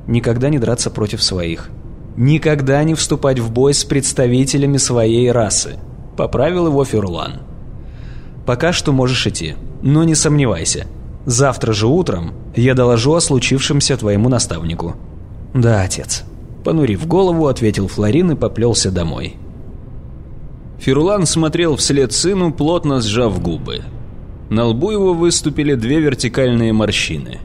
Никогда не драться против своих. Никогда не вступать в бой с представителями своей расы», — поправил его Ферулан. «Пока что можешь идти, но не сомневайся. Завтра же утром я доложу о случившемся твоему наставнику». «Да, отец». Понурив голову, ответил Флорин и поплелся домой. Фирулан смотрел вслед сыну, плотно сжав губы. На лбу его выступили две вертикальные морщины.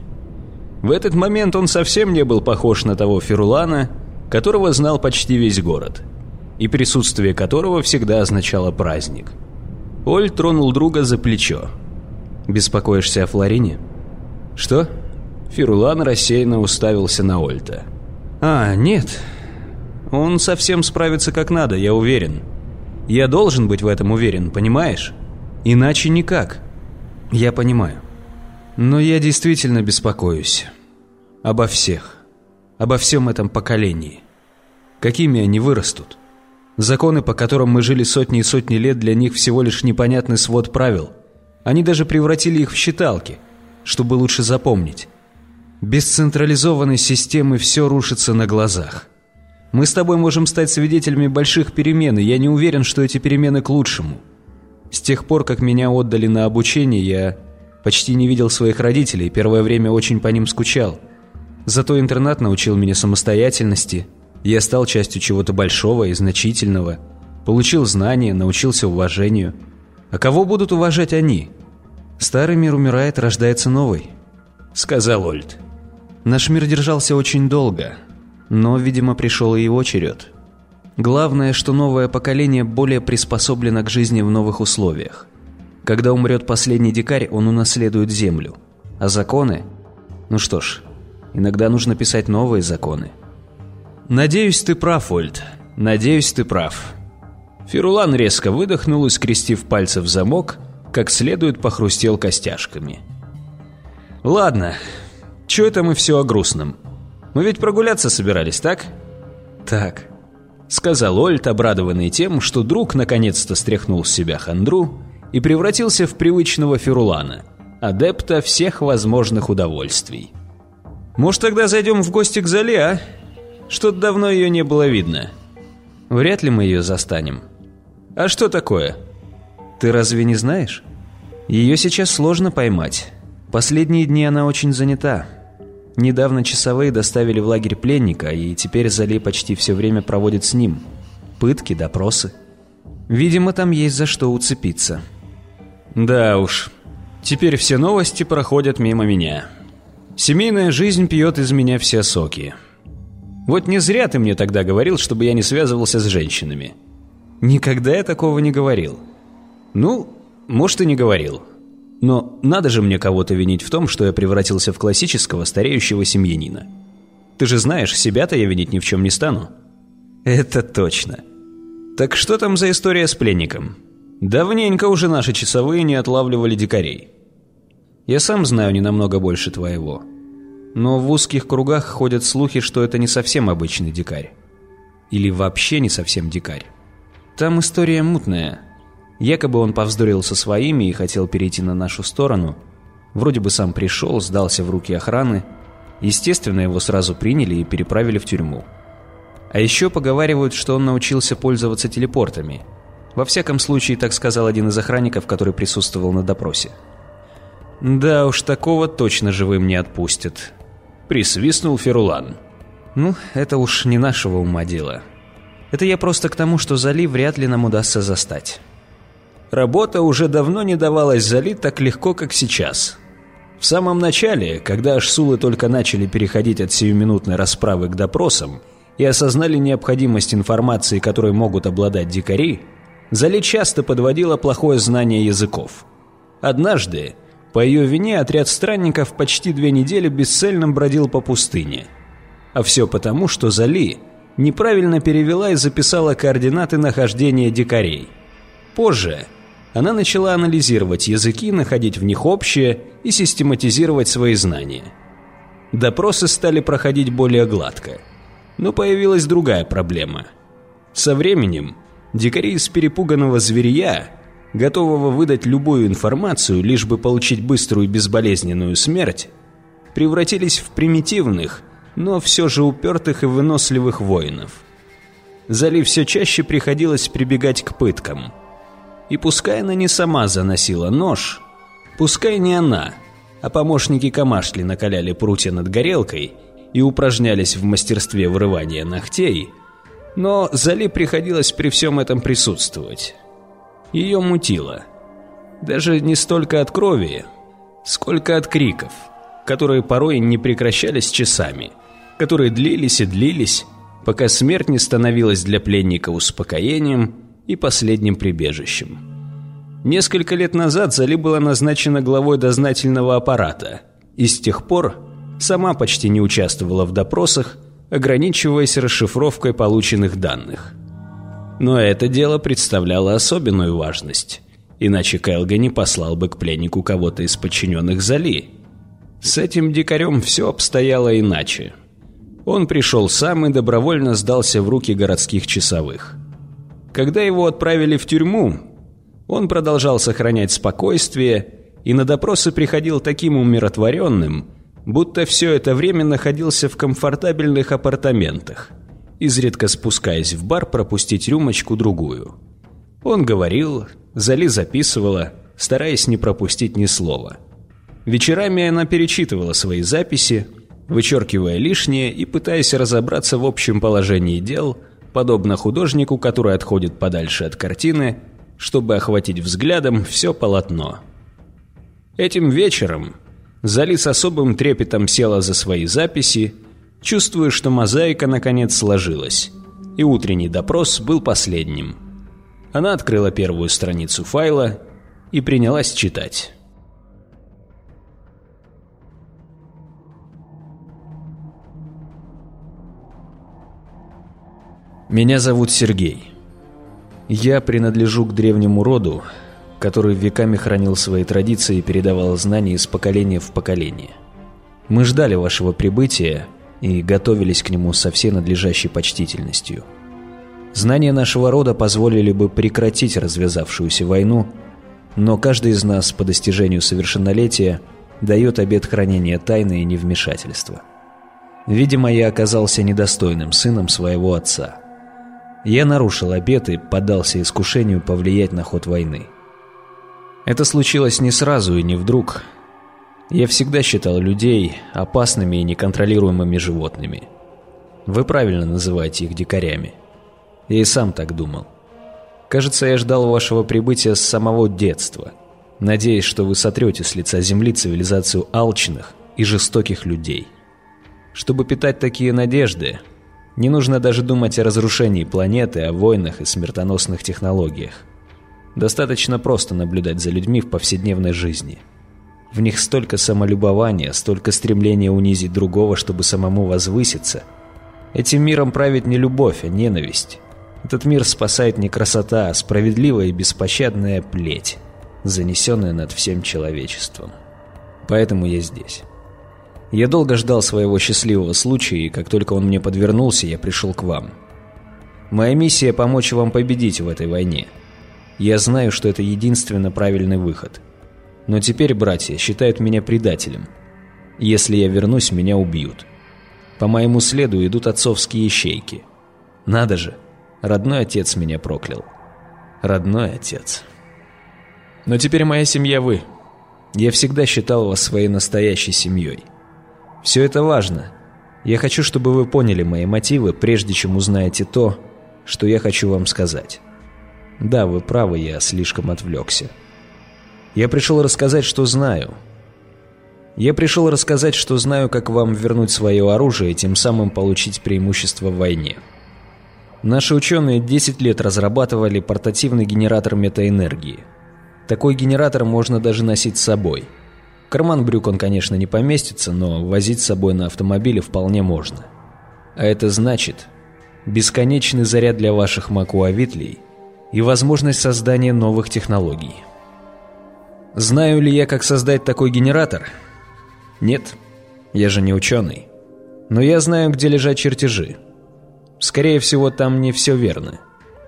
В этот момент он совсем не был похож на того Фирулана, которого знал почти весь город, и присутствие которого всегда означало праздник. Оль тронул друга за плечо. «Беспокоишься о Флорине?» «Что?» Фирулан рассеянно уставился на Ольта. «А, нет. Он совсем справится как надо, я уверен. Я должен быть в этом уверен, понимаешь? Иначе никак. Я понимаю. Но я действительно беспокоюсь. Обо всех. Обо всем этом поколении. Какими они вырастут? Законы, по которым мы жили сотни и сотни лет, для них всего лишь непонятный свод правил. Они даже превратили их в считалки, чтобы лучше запомнить. Без централизованной системы все рушится на глазах. Мы с тобой можем стать свидетелями больших перемен, и я не уверен, что эти перемены к лучшему. С тех пор, как меня отдали на обучение, я почти не видел своих родителей, первое время очень по ним скучал. Зато интернат научил меня самостоятельности. Я стал частью чего-то большого и значительного. Получил знания, научился уважению. А кого будут уважать они? Старый мир умирает, рождается новый, сказал Ольд. Наш мир держался очень долго, но, видимо, пришел и его черед. Главное, что новое поколение более приспособлено к жизни в новых условиях. Когда умрет последний дикарь, он унаследует землю. А законы? Ну что ж, иногда нужно писать новые законы. Надеюсь, ты прав, Ольд. Надеюсь, ты прав. Фирулан резко выдохнул и, скрестив пальцы в замок, как следует похрустел костяшками. «Ладно, чё это мы все о грустном?» Мы ведь прогуляться собирались, так?» «Так», — сказал Ольт, обрадованный тем, что друг наконец-то стряхнул с себя хандру и превратился в привычного Ферулана, адепта всех возможных удовольствий. «Может, тогда зайдем в гости к Зале, а? Что-то давно ее не было видно. Вряд ли мы ее застанем. А что такое? Ты разве не знаешь? Ее сейчас сложно поймать. Последние дни она очень занята». Недавно часовые доставили в лагерь пленника, и теперь Зали почти все время проводит с ним. Пытки, допросы. Видимо, там есть за что уцепиться. Да уж, теперь все новости проходят мимо меня. Семейная жизнь пьет из меня все соки. Вот не зря ты мне тогда говорил, чтобы я не связывался с женщинами. Никогда я такого не говорил. Ну, может, и не говорил. Но надо же мне кого-то винить в том, что я превратился в классического стареющего семьянина. Ты же знаешь, себя-то я винить ни в чем не стану. Это точно. Так что там за история с пленником? Давненько уже наши часовые не отлавливали дикарей. Я сам знаю не намного больше твоего. Но в узких кругах ходят слухи, что это не совсем обычный дикарь. Или вообще не совсем дикарь. Там история мутная, Якобы он повздорил со своими и хотел перейти на нашу сторону. Вроде бы сам пришел, сдался в руки охраны. Естественно, его сразу приняли и переправили в тюрьму. А еще поговаривают, что он научился пользоваться телепортами. Во всяком случае, так сказал один из охранников, который присутствовал на допросе. «Да уж, такого точно живым не отпустят», — присвистнул Ферулан. «Ну, это уж не нашего ума дело. Это я просто к тому, что Зали вряд ли нам удастся застать». Работа уже давно не давалась залить так легко, как сейчас. В самом начале, когда Ашсулы только начали переходить от сиюминутной расправы к допросам и осознали необходимость информации, которой могут обладать дикари, Зали часто подводила плохое знание языков. Однажды, по ее вине, отряд странников почти две недели бесцельно бродил по пустыне. А все потому, что Зали неправильно перевела и записала координаты нахождения дикарей. Позже она начала анализировать языки, находить в них общее и систематизировать свои знания. Допросы стали проходить более гладко. Но появилась другая проблема. Со временем дикари из перепуганного зверя, готового выдать любую информацию, лишь бы получить быструю и безболезненную смерть, превратились в примитивных, но все же упертых и выносливых воинов. Зали все чаще приходилось прибегать к пыткам – и пускай она не сама заносила нож, пускай не она, а помощники Камашли накаляли прутья над горелкой и упражнялись в мастерстве вырывания ногтей, но Зали приходилось при всем этом присутствовать. Ее мутило. Даже не столько от крови, сколько от криков, которые порой не прекращались часами, которые длились и длились, пока смерть не становилась для пленника успокоением и последним прибежищем. Несколько лет назад Зали была назначена главой дознательного аппарата, и с тех пор сама почти не участвовала в допросах, ограничиваясь расшифровкой полученных данных. Но это дело представляло особенную важность, иначе Кэлга не послал бы к пленнику кого-то из подчиненных Зали. С этим дикарем все обстояло иначе. Он пришел сам и добровольно сдался в руки городских часовых. Когда его отправили в тюрьму, он продолжал сохранять спокойствие и на допросы приходил таким умиротворенным, будто все это время находился в комфортабельных апартаментах, изредка спускаясь в бар пропустить рюмочку-другую. Он говорил, Зали записывала, стараясь не пропустить ни слова. Вечерами она перечитывала свои записи, вычеркивая лишнее и пытаясь разобраться в общем положении дел, подобно художнику, который отходит подальше от картины, чтобы охватить взглядом все полотно. Этим вечером Зали с особым трепетом села за свои записи, чувствуя, что мозаика наконец сложилась, и утренний допрос был последним. Она открыла первую страницу файла и принялась читать. Меня зовут Сергей. Я принадлежу к древнему роду, который веками хранил свои традиции и передавал знания из поколения в поколение. Мы ждали вашего прибытия и готовились к нему со всей надлежащей почтительностью. Знания нашего рода позволили бы прекратить развязавшуюся войну, но каждый из нас по достижению совершеннолетия дает обет хранения тайны и невмешательства. Видимо, я оказался недостойным сыном своего отца – я нарушил обет и поддался искушению повлиять на ход войны. Это случилось не сразу и не вдруг. Я всегда считал людей опасными и неконтролируемыми животными. Вы правильно называете их дикарями. Я и сам так думал. Кажется, я ждал вашего прибытия с самого детства, надеясь, что вы сотрете с лица земли цивилизацию алчных и жестоких людей. Чтобы питать такие надежды, не нужно даже думать о разрушении планеты, о войнах и смертоносных технологиях. Достаточно просто наблюдать за людьми в повседневной жизни. В них столько самолюбования, столько стремления унизить другого, чтобы самому возвыситься. Этим миром правит не любовь, а ненависть. Этот мир спасает не красота, а справедливая и беспощадная плеть, занесенная над всем человечеством. Поэтому я здесь. Я долго ждал своего счастливого случая, и как только он мне подвернулся, я пришел к вам. Моя миссия – помочь вам победить в этой войне. Я знаю, что это единственно правильный выход. Но теперь братья считают меня предателем. Если я вернусь, меня убьют. По моему следу идут отцовские ищейки. Надо же, родной отец меня проклял. Родной отец. Но теперь моя семья вы. Я всегда считал вас своей настоящей семьей. Все это важно. Я хочу, чтобы вы поняли мои мотивы, прежде чем узнаете то, что я хочу вам сказать. Да, вы правы, я слишком отвлекся. Я пришел рассказать, что знаю. Я пришел рассказать, что знаю, как вам вернуть свое оружие и тем самым получить преимущество в войне. Наши ученые 10 лет разрабатывали портативный генератор метаэнергии. Такой генератор можно даже носить с собой – карман брюк он, конечно, не поместится, но возить с собой на автомобиле вполне можно. А это значит бесконечный заряд для ваших макуавитлей и возможность создания новых технологий. Знаю ли я, как создать такой генератор? Нет, я же не ученый. Но я знаю, где лежат чертежи. Скорее всего, там не все верно.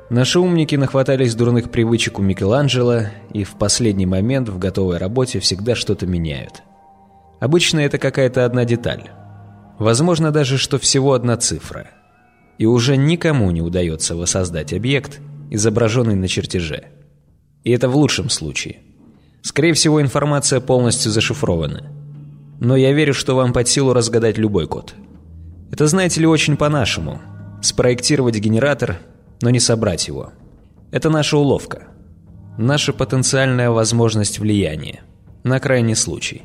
Наши умники нахватались дурных привычек у Микеланджело и в последний момент в готовой работе всегда что-то меняют. Обычно это какая-то одна деталь. Возможно даже, что всего одна цифра. И уже никому не удается воссоздать объект, изображенный на чертеже. И это в лучшем случае. Скорее всего, информация полностью зашифрована. Но я верю, что вам под силу разгадать любой код. Это, знаете ли, очень по-нашему. Спроектировать генератор – но не собрать его. Это наша уловка. Наша потенциальная возможность влияния. На крайний случай.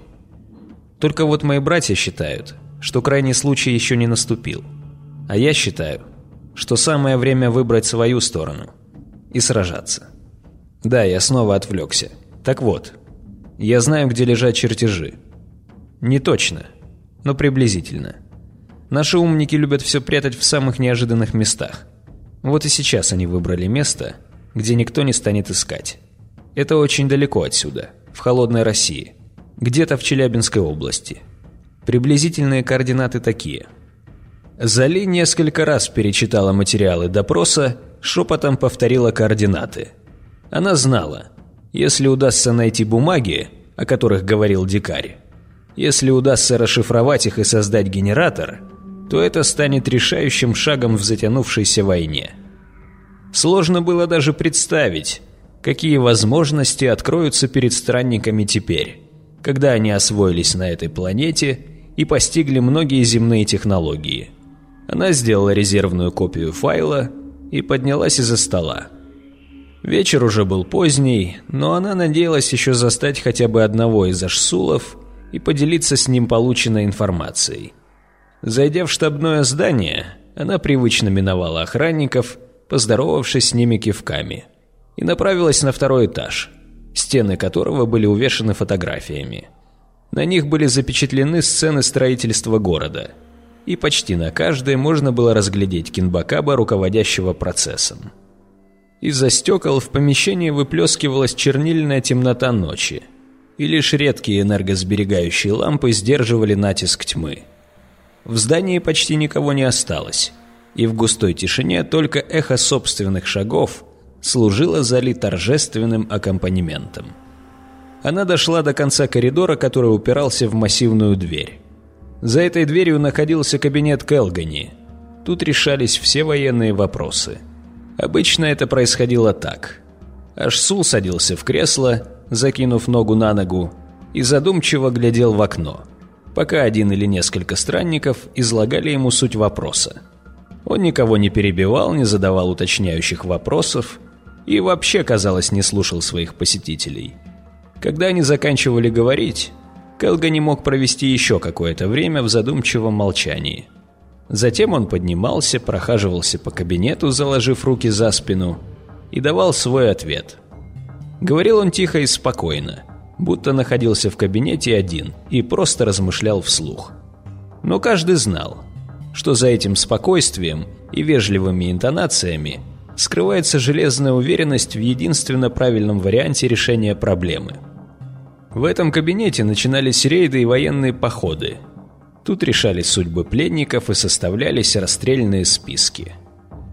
Только вот мои братья считают, что крайний случай еще не наступил. А я считаю, что самое время выбрать свою сторону и сражаться. Да, я снова отвлекся. Так вот, я знаю, где лежат чертежи. Не точно, но приблизительно. Наши умники любят все прятать в самых неожиданных местах. Вот и сейчас они выбрали место, где никто не станет искать. Это очень далеко отсюда, в холодной России, где-то в Челябинской области. Приблизительные координаты такие. Зали несколько раз перечитала материалы допроса, шепотом повторила координаты. Она знала, если удастся найти бумаги, о которых говорил дикарь, если удастся расшифровать их и создать генератор, то это станет решающим шагом в затянувшейся войне. Сложно было даже представить, какие возможности откроются перед странниками теперь, когда они освоились на этой планете и постигли многие земные технологии. Она сделала резервную копию файла и поднялась из-за стола. Вечер уже был поздний, но она надеялась еще застать хотя бы одного из ашсулов и поделиться с ним полученной информацией. Зайдя в штабное здание, она привычно миновала охранников, поздоровавшись с ними кивками, и направилась на второй этаж, стены которого были увешаны фотографиями. На них были запечатлены сцены строительства города, и почти на каждой можно было разглядеть Кинбакаба, руководящего процессом. Из-за стекол в помещении выплескивалась чернильная темнота ночи, и лишь редкие энергосберегающие лампы сдерживали натиск тьмы. В здании почти никого не осталось, и в густой тишине только эхо собственных шагов служило Зали торжественным аккомпанементом. Она дошла до конца коридора, который упирался в массивную дверь. За этой дверью находился кабинет Келгани. Тут решались все военные вопросы – Обычно это происходило так. Ашсул садился в кресло, закинув ногу на ногу, и задумчиво глядел в окно, пока один или несколько странников излагали ему суть вопроса. Он никого не перебивал, не задавал уточняющих вопросов и вообще, казалось, не слушал своих посетителей. Когда они заканчивали говорить, Келга не мог провести еще какое-то время в задумчивом молчании – Затем он поднимался, прохаживался по кабинету, заложив руки за спину, и давал свой ответ. Говорил он тихо и спокойно, будто находился в кабинете один и просто размышлял вслух. Но каждый знал, что за этим спокойствием и вежливыми интонациями скрывается железная уверенность в единственно правильном варианте решения проблемы. В этом кабинете начинались рейды и военные походы – Тут решались судьбы пленников и составлялись расстрельные списки.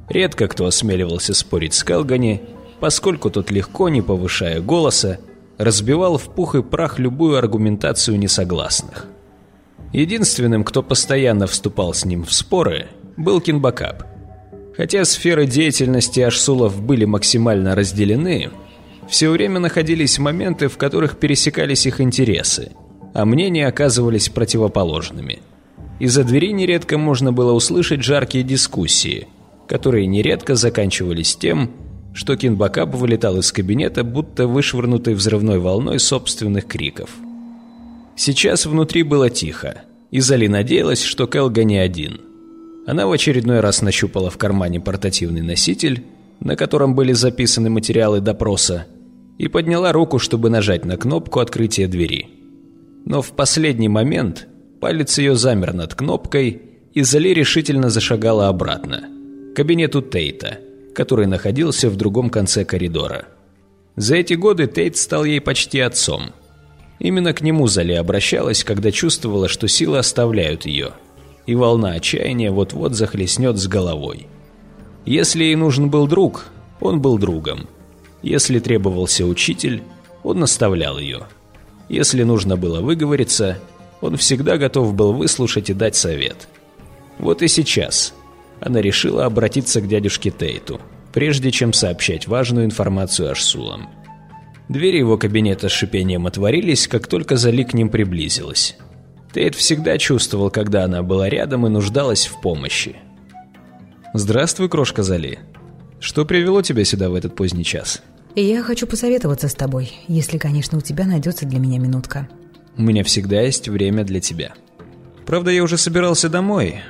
Редко кто осмеливался спорить с Келгани, поскольку тот легко, не повышая голоса, разбивал в пух и прах любую аргументацию несогласных. Единственным, кто постоянно вступал с ним в споры, был Кинбакап. Хотя сферы деятельности Ашсулов были максимально разделены, все время находились моменты, в которых пересекались их интересы – а мнения оказывались противоположными. Из-за двери нередко можно было услышать жаркие дискуссии, которые нередко заканчивались тем, что Кинбакап вылетал из кабинета, будто вышвырнутый взрывной волной собственных криков. Сейчас внутри было тихо, и Зали надеялась, что Келга не один. Она в очередной раз нащупала в кармане портативный носитель, на котором были записаны материалы допроса, и подняла руку, чтобы нажать на кнопку открытия двери но в последний момент палец ее замер над кнопкой, и Зали решительно зашагала обратно, к кабинету Тейта, который находился в другом конце коридора. За эти годы Тейт стал ей почти отцом. Именно к нему Зали обращалась, когда чувствовала, что силы оставляют ее, и волна отчаяния вот-вот захлестнет с головой. Если ей нужен был друг, он был другом. Если требовался учитель, он наставлял ее – если нужно было выговориться, он всегда готов был выслушать и дать совет. Вот и сейчас она решила обратиться к дядюшке Тейту, прежде чем сообщать важную информацию Ашсулам. Двери его кабинета с шипением отворились, как только Зали к ним приблизилась. Тейт всегда чувствовал, когда она была рядом и нуждалась в помощи. «Здравствуй, крошка Зали. Что привело тебя сюда в этот поздний час?» Я хочу посоветоваться с тобой, если, конечно, у тебя найдется для меня минутка. У меня всегда есть время для тебя. Правда, я уже собирался домой.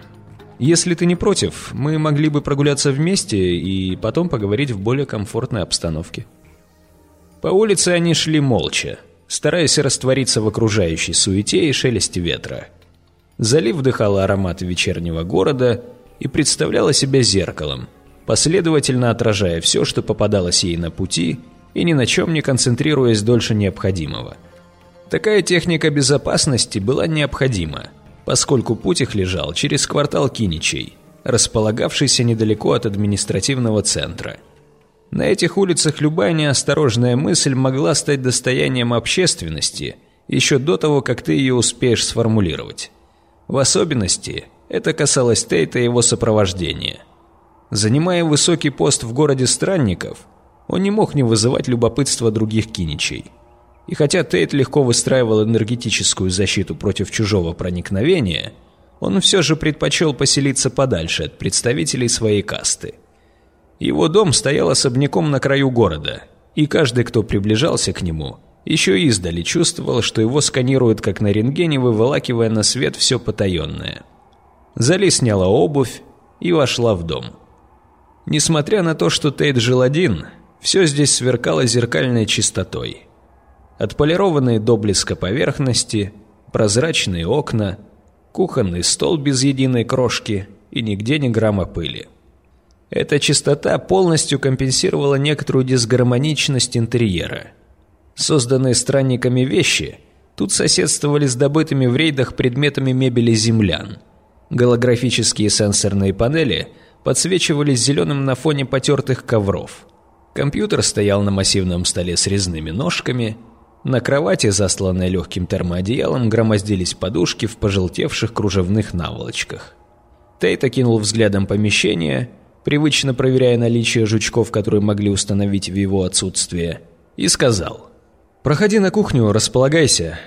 Если ты не против, мы могли бы прогуляться вместе и потом поговорить в более комфортной обстановке. По улице они шли молча, стараясь раствориться в окружающей суете и шелесте ветра. Залив вдыхала ароматы вечернего города и представляла себя зеркалом, последовательно отражая все, что попадалось ей на пути, и ни на чем не концентрируясь дольше необходимого. Такая техника безопасности была необходима, поскольку путь их лежал через квартал Киничей, располагавшийся недалеко от административного центра. На этих улицах любая неосторожная мысль могла стать достоянием общественности еще до того, как ты ее успеешь сформулировать. В особенности это касалось Тейта и его сопровождения. Занимая высокий пост в городе странников, он не мог не вызывать любопытства других киничей. И хотя Тейт легко выстраивал энергетическую защиту против чужого проникновения, он все же предпочел поселиться подальше от представителей своей касты. Его дом стоял особняком на краю города, и каждый, кто приближался к нему, еще издали чувствовал, что его сканируют как на рентгене, выволакивая на свет все потаенное. Зали сняла обувь и вошла в дом. Несмотря на то, что Тейт жил один, все здесь сверкало зеркальной чистотой. Отполированные до блеска поверхности, прозрачные окна, кухонный стол без единой крошки и нигде ни грамма пыли. Эта чистота полностью компенсировала некоторую дисгармоничность интерьера – Созданные странниками вещи тут соседствовали с добытыми в рейдах предметами мебели землян. Голографические сенсорные панели подсвечивались зеленым на фоне потертых ковров. Компьютер стоял на массивном столе с резными ножками. На кровати, засланной легким термоодеялом, громоздились подушки в пожелтевших кружевных наволочках. Тейт окинул взглядом помещение, привычно проверяя наличие жучков, которые могли установить в его отсутствие, и сказал «Проходи на кухню, располагайся.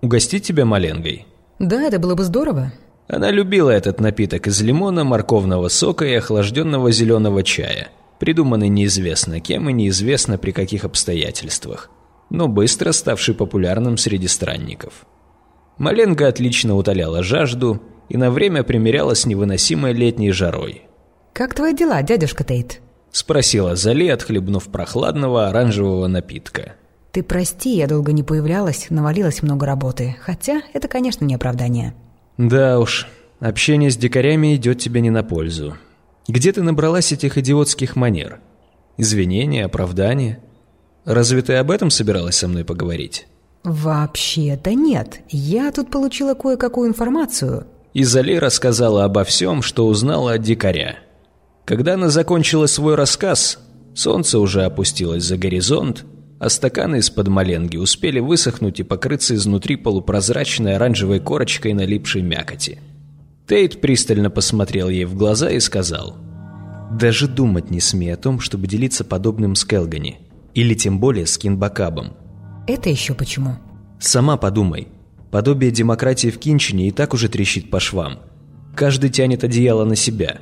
Угостить тебя маленгой?» Да, это было бы здорово. Она любила этот напиток из лимона, морковного сока и охлажденного зеленого чая, придуманный неизвестно кем и неизвестно при каких обстоятельствах, но быстро ставший популярным среди странников. Маленга отлично утоляла жажду и на время примеряла с невыносимой летней жарой. «Как твои дела, дядюшка Тейт?» – спросила Зали, отхлебнув прохладного оранжевого напитка. Ты прости, я долго не появлялась, навалилось много работы. Хотя это, конечно, не оправдание. Да уж, общение с дикарями идет тебе не на пользу. Где ты набралась этих идиотских манер? Извинения, оправдания? Разве ты об этом собиралась со мной поговорить? Вообще-то нет. Я тут получила кое-какую информацию. Изали рассказала обо всем, что узнала от дикаря. Когда она закончила свой рассказ, солнце уже опустилось за горизонт, а стаканы из-под маленги успели высохнуть и покрыться изнутри полупрозрачной оранжевой корочкой налипшей мякоти. Тейт пристально посмотрел ей в глаза и сказал, «Даже думать не смей о том, чтобы делиться подобным с Келгани, или тем более с Кинбакабом». «Это еще почему?» «Сама подумай. Подобие демократии в Кинчине и так уже трещит по швам. Каждый тянет одеяло на себя.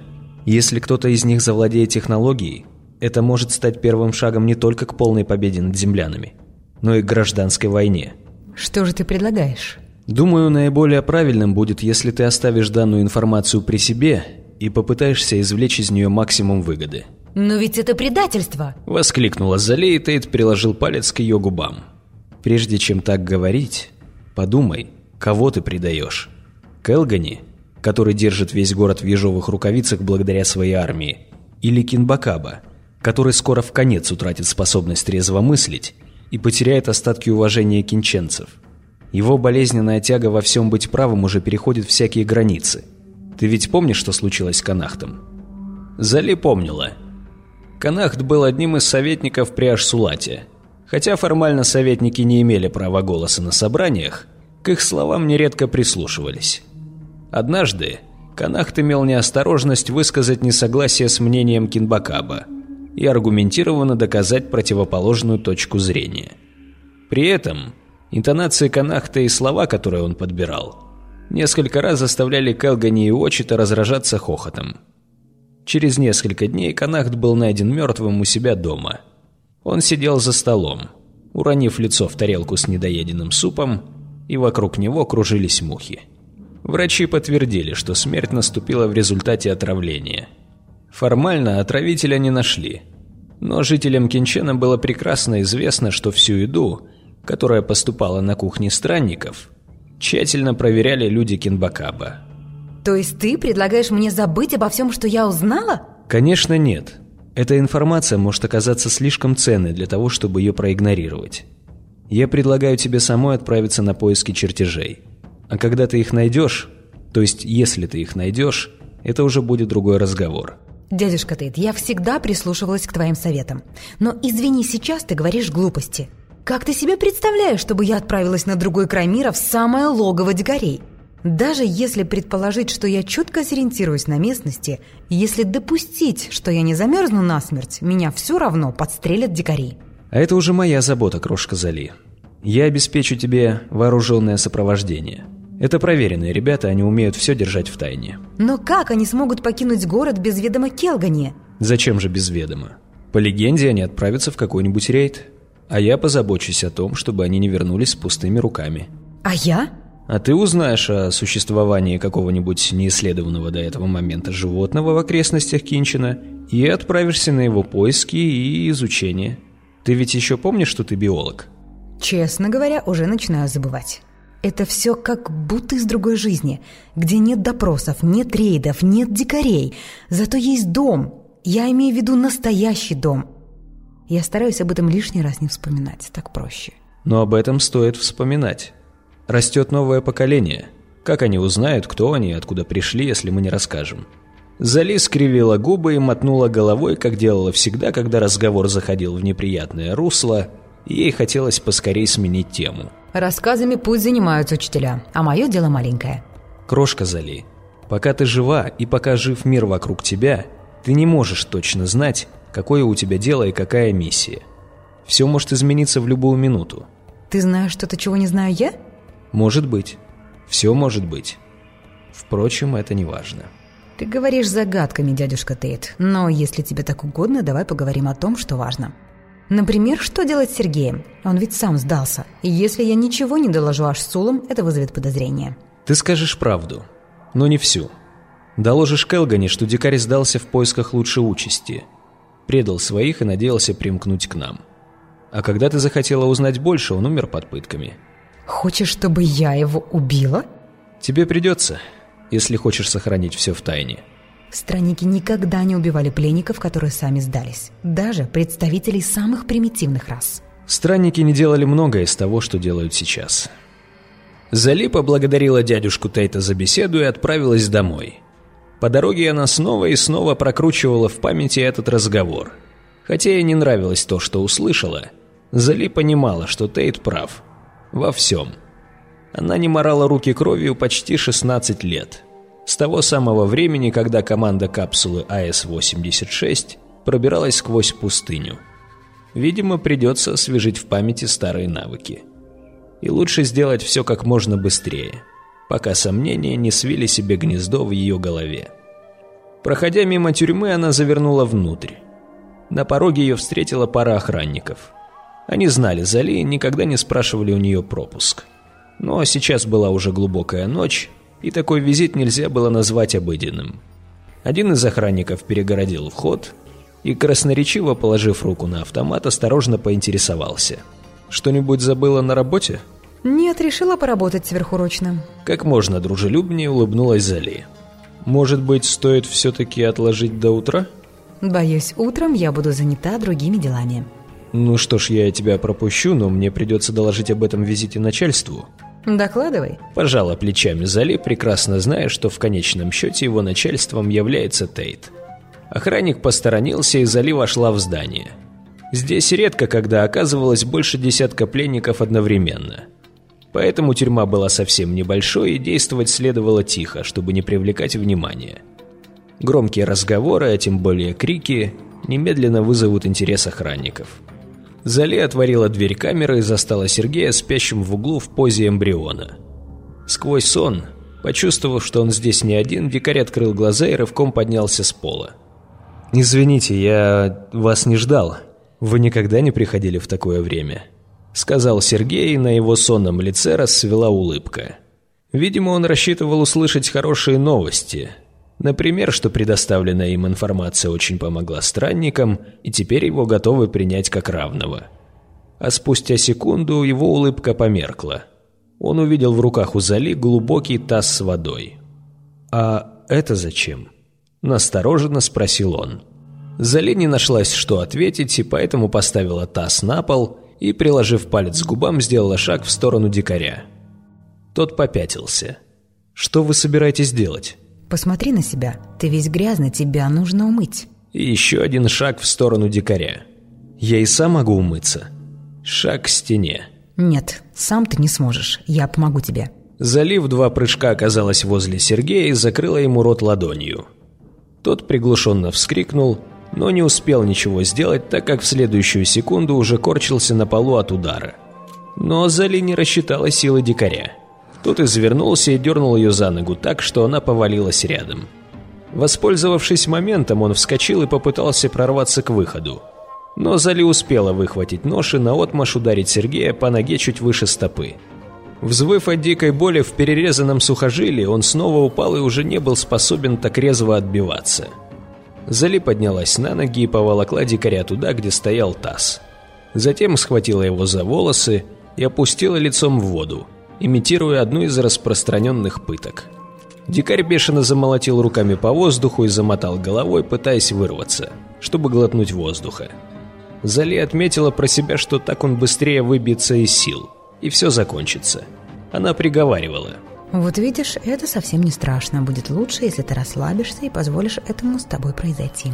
Если кто-то из них завладеет технологией, это может стать первым шагом не только к полной победе над землянами, но и к гражданской войне. Что же ты предлагаешь? Думаю, наиболее правильным будет, если ты оставишь данную информацию при себе и попытаешься извлечь из нее максимум выгоды. «Но ведь это предательство!» Воскликнула Зали, и Тейт приложил палец к ее губам. «Прежде чем так говорить, подумай, кого ты предаешь? Келгани, который держит весь город в ежовых рукавицах благодаря своей армии, или Кинбакаба, который скоро в конец утратит способность трезво мыслить и потеряет остатки уважения кинченцев. Его болезненная тяга во всем быть правым уже переходит всякие границы. Ты ведь помнишь, что случилось с Канахтом? Зали помнила. Канахт был одним из советников при Ашсулате. Хотя формально советники не имели права голоса на собраниях, к их словам нередко прислушивались. Однажды Канахт имел неосторожность высказать несогласие с мнением Кинбакаба – и аргументированно доказать противоположную точку зрения. При этом интонации Канахта и слова, которые он подбирал, несколько раз заставляли Келгани и Очита разражаться хохотом. Через несколько дней Канахт был найден мертвым у себя дома. Он сидел за столом, уронив лицо в тарелку с недоеденным супом, и вокруг него кружились мухи. Врачи подтвердили, что смерть наступила в результате отравления. Формально отравителя не нашли, но жителям Кинчена было прекрасно известно, что всю еду, которая поступала на кухне странников, тщательно проверяли люди Кинбакаба. То есть ты предлагаешь мне забыть обо всем, что я узнала? Конечно, нет. Эта информация может оказаться слишком ценной для того, чтобы ее проигнорировать. Я предлагаю тебе самой отправиться на поиски чертежей. А когда ты их найдешь, то есть если ты их найдешь, это уже будет другой разговор. Дядюшка Тейт, я всегда прислушивалась к твоим советам. Но извини, сейчас ты говоришь глупости. Как ты себе представляешь, чтобы я отправилась на другой край мира в самое логово дикарей? Даже если предположить, что я четко сориентируюсь на местности, если допустить, что я не замерзну насмерть, меня все равно подстрелят дикари. А это уже моя забота, крошка Зали. Я обеспечу тебе вооруженное сопровождение. Это проверенные ребята, они умеют все держать в тайне. Но как они смогут покинуть город без ведома Келгани? Зачем же без ведома? По легенде, они отправятся в какой-нибудь рейд. А я позабочусь о том, чтобы они не вернулись с пустыми руками. А я? А ты узнаешь о существовании какого-нибудь неисследованного до этого момента животного в окрестностях Кинчина и отправишься на его поиски и изучение. Ты ведь еще помнишь, что ты биолог? Честно говоря, уже начинаю забывать. Это все как будто из другой жизни, где нет допросов, нет рейдов, нет дикарей. Зато есть дом. Я имею в виду настоящий дом. Я стараюсь об этом лишний раз не вспоминать, так проще. Но об этом стоит вспоминать. Растет новое поколение. Как они узнают, кто они и откуда пришли, если мы не расскажем? Зали скривила губы и мотнула головой, как делала всегда, когда разговор заходил в неприятное русло, и ей хотелось поскорей сменить тему. Рассказами пусть занимаются учителя, а мое дело маленькое. Крошка Зали, пока ты жива и пока жив мир вокруг тебя, ты не можешь точно знать, какое у тебя дело и какая миссия. Все может измениться в любую минуту. Ты знаешь что-то, чего не знаю я? Может быть. Все может быть. Впрочем, это не важно. Ты говоришь загадками, дядюшка Тейт. Но если тебе так угодно, давай поговорим о том, что важно. Например, что делать с Сергеем? Он ведь сам сдался. И если я ничего не доложу аж Сулам, это вызовет подозрение. Ты скажешь правду, но не всю. Доложишь Келгане, что дикарь сдался в поисках лучшей участи. Предал своих и надеялся примкнуть к нам. А когда ты захотела узнать больше, он умер под пытками. Хочешь, чтобы я его убила? Тебе придется, если хочешь сохранить все в тайне. Странники никогда не убивали пленников, которые сами сдались. Даже представителей самых примитивных рас. Странники не делали многое из того, что делают сейчас. Зали поблагодарила дядюшку Тейта за беседу и отправилась домой. По дороге она снова и снова прокручивала в памяти этот разговор. Хотя ей не нравилось то, что услышала, Зали понимала, что Тейт прав. Во всем. Она не морала руки кровью почти 16 лет. С того самого времени, когда команда капсулы АС-86 пробиралась сквозь пустыню. Видимо, придется освежить в памяти старые навыки. И лучше сделать все как можно быстрее, пока сомнения не свили себе гнездо в ее голове. Проходя мимо тюрьмы, она завернула внутрь. На пороге ее встретила пара охранников. Они знали Зали и никогда не спрашивали у нее пропуск. Но сейчас была уже глубокая ночь, и такой визит нельзя было назвать обыденным. Один из охранников перегородил вход и, красноречиво положив руку на автомат, осторожно поинтересовался. «Что-нибудь забыла на работе?» Нет, решила поработать сверхурочно. Как можно дружелюбнее улыбнулась Зали. «Может быть, стоит все-таки отложить до утра?» Боюсь, утром я буду занята другими делами. «Ну что ж, я тебя пропущу, но мне придется доложить об этом визите начальству». Докладывай. Пожала плечами Зали, прекрасно зная, что в конечном счете его начальством является Тейт. Охранник посторонился, и Зали вошла в здание. Здесь редко когда оказывалось больше десятка пленников одновременно. Поэтому тюрьма была совсем небольшой, и действовать следовало тихо, чтобы не привлекать внимания. Громкие разговоры, а тем более крики, немедленно вызовут интерес охранников. Зали отворила дверь камеры и застала Сергея спящим в углу в позе эмбриона. Сквозь сон, почувствовав, что он здесь не один, дикарь открыл глаза и рывком поднялся с пола. «Извините, я вас не ждал. «Вы никогда не приходили в такое время?» Сказал Сергей, и на его сонном лице расцвела улыбка. Видимо, он рассчитывал услышать хорошие новости. Например, что предоставленная им информация очень помогла странникам, и теперь его готовы принять как равного. А спустя секунду его улыбка померкла. Он увидел в руках у Зали глубокий таз с водой. «А это зачем?» – настороженно спросил он. Зали не нашлась, что ответить, и поэтому поставила таз на пол и, приложив палец к губам, сделала шаг в сторону дикаря. Тот попятился. «Что вы собираетесь делать?» Посмотри на себя. Ты весь грязный, тебя нужно умыть. Еще один шаг в сторону дикаря. Я и сам могу умыться. Шаг к стене. Нет, сам ты не сможешь. Я помогу тебе. Залив два прыжка оказалась возле Сергея и закрыла ему рот ладонью. Тот приглушенно вскрикнул, но не успел ничего сделать, так как в следующую секунду уже корчился на полу от удара. Но Зали не рассчитала силы дикаря. Тот извернулся и дернул ее за ногу так, что она повалилась рядом. Воспользовавшись моментом, он вскочил и попытался прорваться к выходу. Но Зали успела выхватить нож и наотмашь ударить Сергея по ноге чуть выше стопы. Взвыв от дикой боли в перерезанном сухожилии, он снова упал и уже не был способен так резво отбиваться. Зали поднялась на ноги и поволокла дикаря туда, где стоял таз. Затем схватила его за волосы и опустила лицом в воду имитируя одну из распространенных пыток. Дикарь бешено замолотил руками по воздуху и замотал головой, пытаясь вырваться, чтобы глотнуть воздуха. Зали отметила про себя, что так он быстрее выбьется из сил, и все закончится. Она приговаривала. «Вот видишь, это совсем не страшно. Будет лучше, если ты расслабишься и позволишь этому с тобой произойти».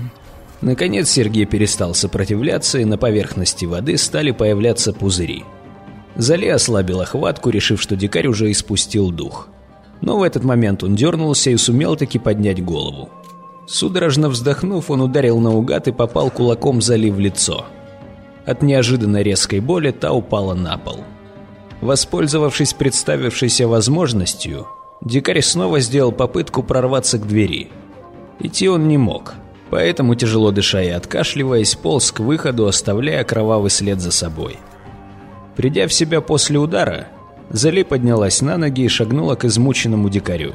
Наконец Сергей перестал сопротивляться, и на поверхности воды стали появляться пузыри – Зали ослабила хватку, решив, что дикарь уже испустил дух. Но в этот момент он дернулся и сумел таки поднять голову. Судорожно вздохнув, он ударил наугад и попал кулаком Зали в лицо. От неожиданно резкой боли та упала на пол. Воспользовавшись представившейся возможностью, дикарь снова сделал попытку прорваться к двери. Идти он не мог, поэтому, тяжело дыша и откашливаясь, полз к выходу, оставляя кровавый след за собой. Придя в себя после удара, Зали поднялась на ноги и шагнула к измученному дикарю.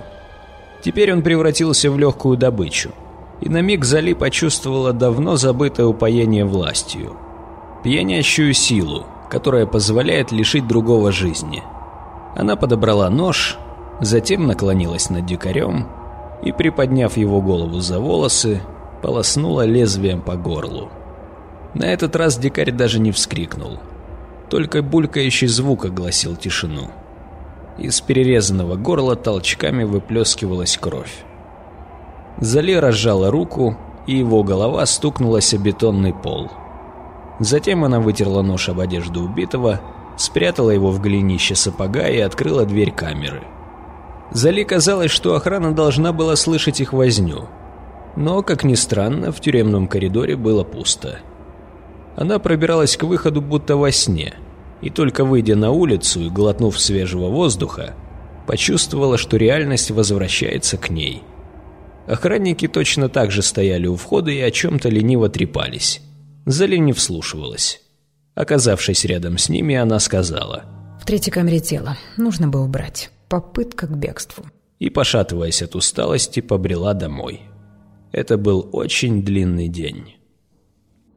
Теперь он превратился в легкую добычу, и на миг Зали почувствовала давно забытое упоение властью. Пьянящую силу, которая позволяет лишить другого жизни. Она подобрала нож, затем наклонилась над дикарем и, приподняв его голову за волосы, полоснула лезвием по горлу. На этот раз дикарь даже не вскрикнул – только булькающий звук огласил тишину. Из перерезанного горла толчками выплескивалась кровь. Зали разжала руку, и его голова стукнулась о бетонный пол. Затем она вытерла нож об одежду убитого, спрятала его в голенище сапога и открыла дверь камеры. Зали казалось, что охрана должна была слышать их возню. Но, как ни странно, в тюремном коридоре было пусто. Она пробиралась к выходу будто во сне, и только выйдя на улицу и глотнув свежего воздуха, почувствовала, что реальность возвращается к ней. Охранники точно так же стояли у входа и о чем-то лениво трепались. Зали не вслушивалась. Оказавшись рядом с ними, она сказала. «В третьей камере тело. Нужно бы убрать. Попытка к бегству». И, пошатываясь от усталости, побрела домой. Это был очень длинный день.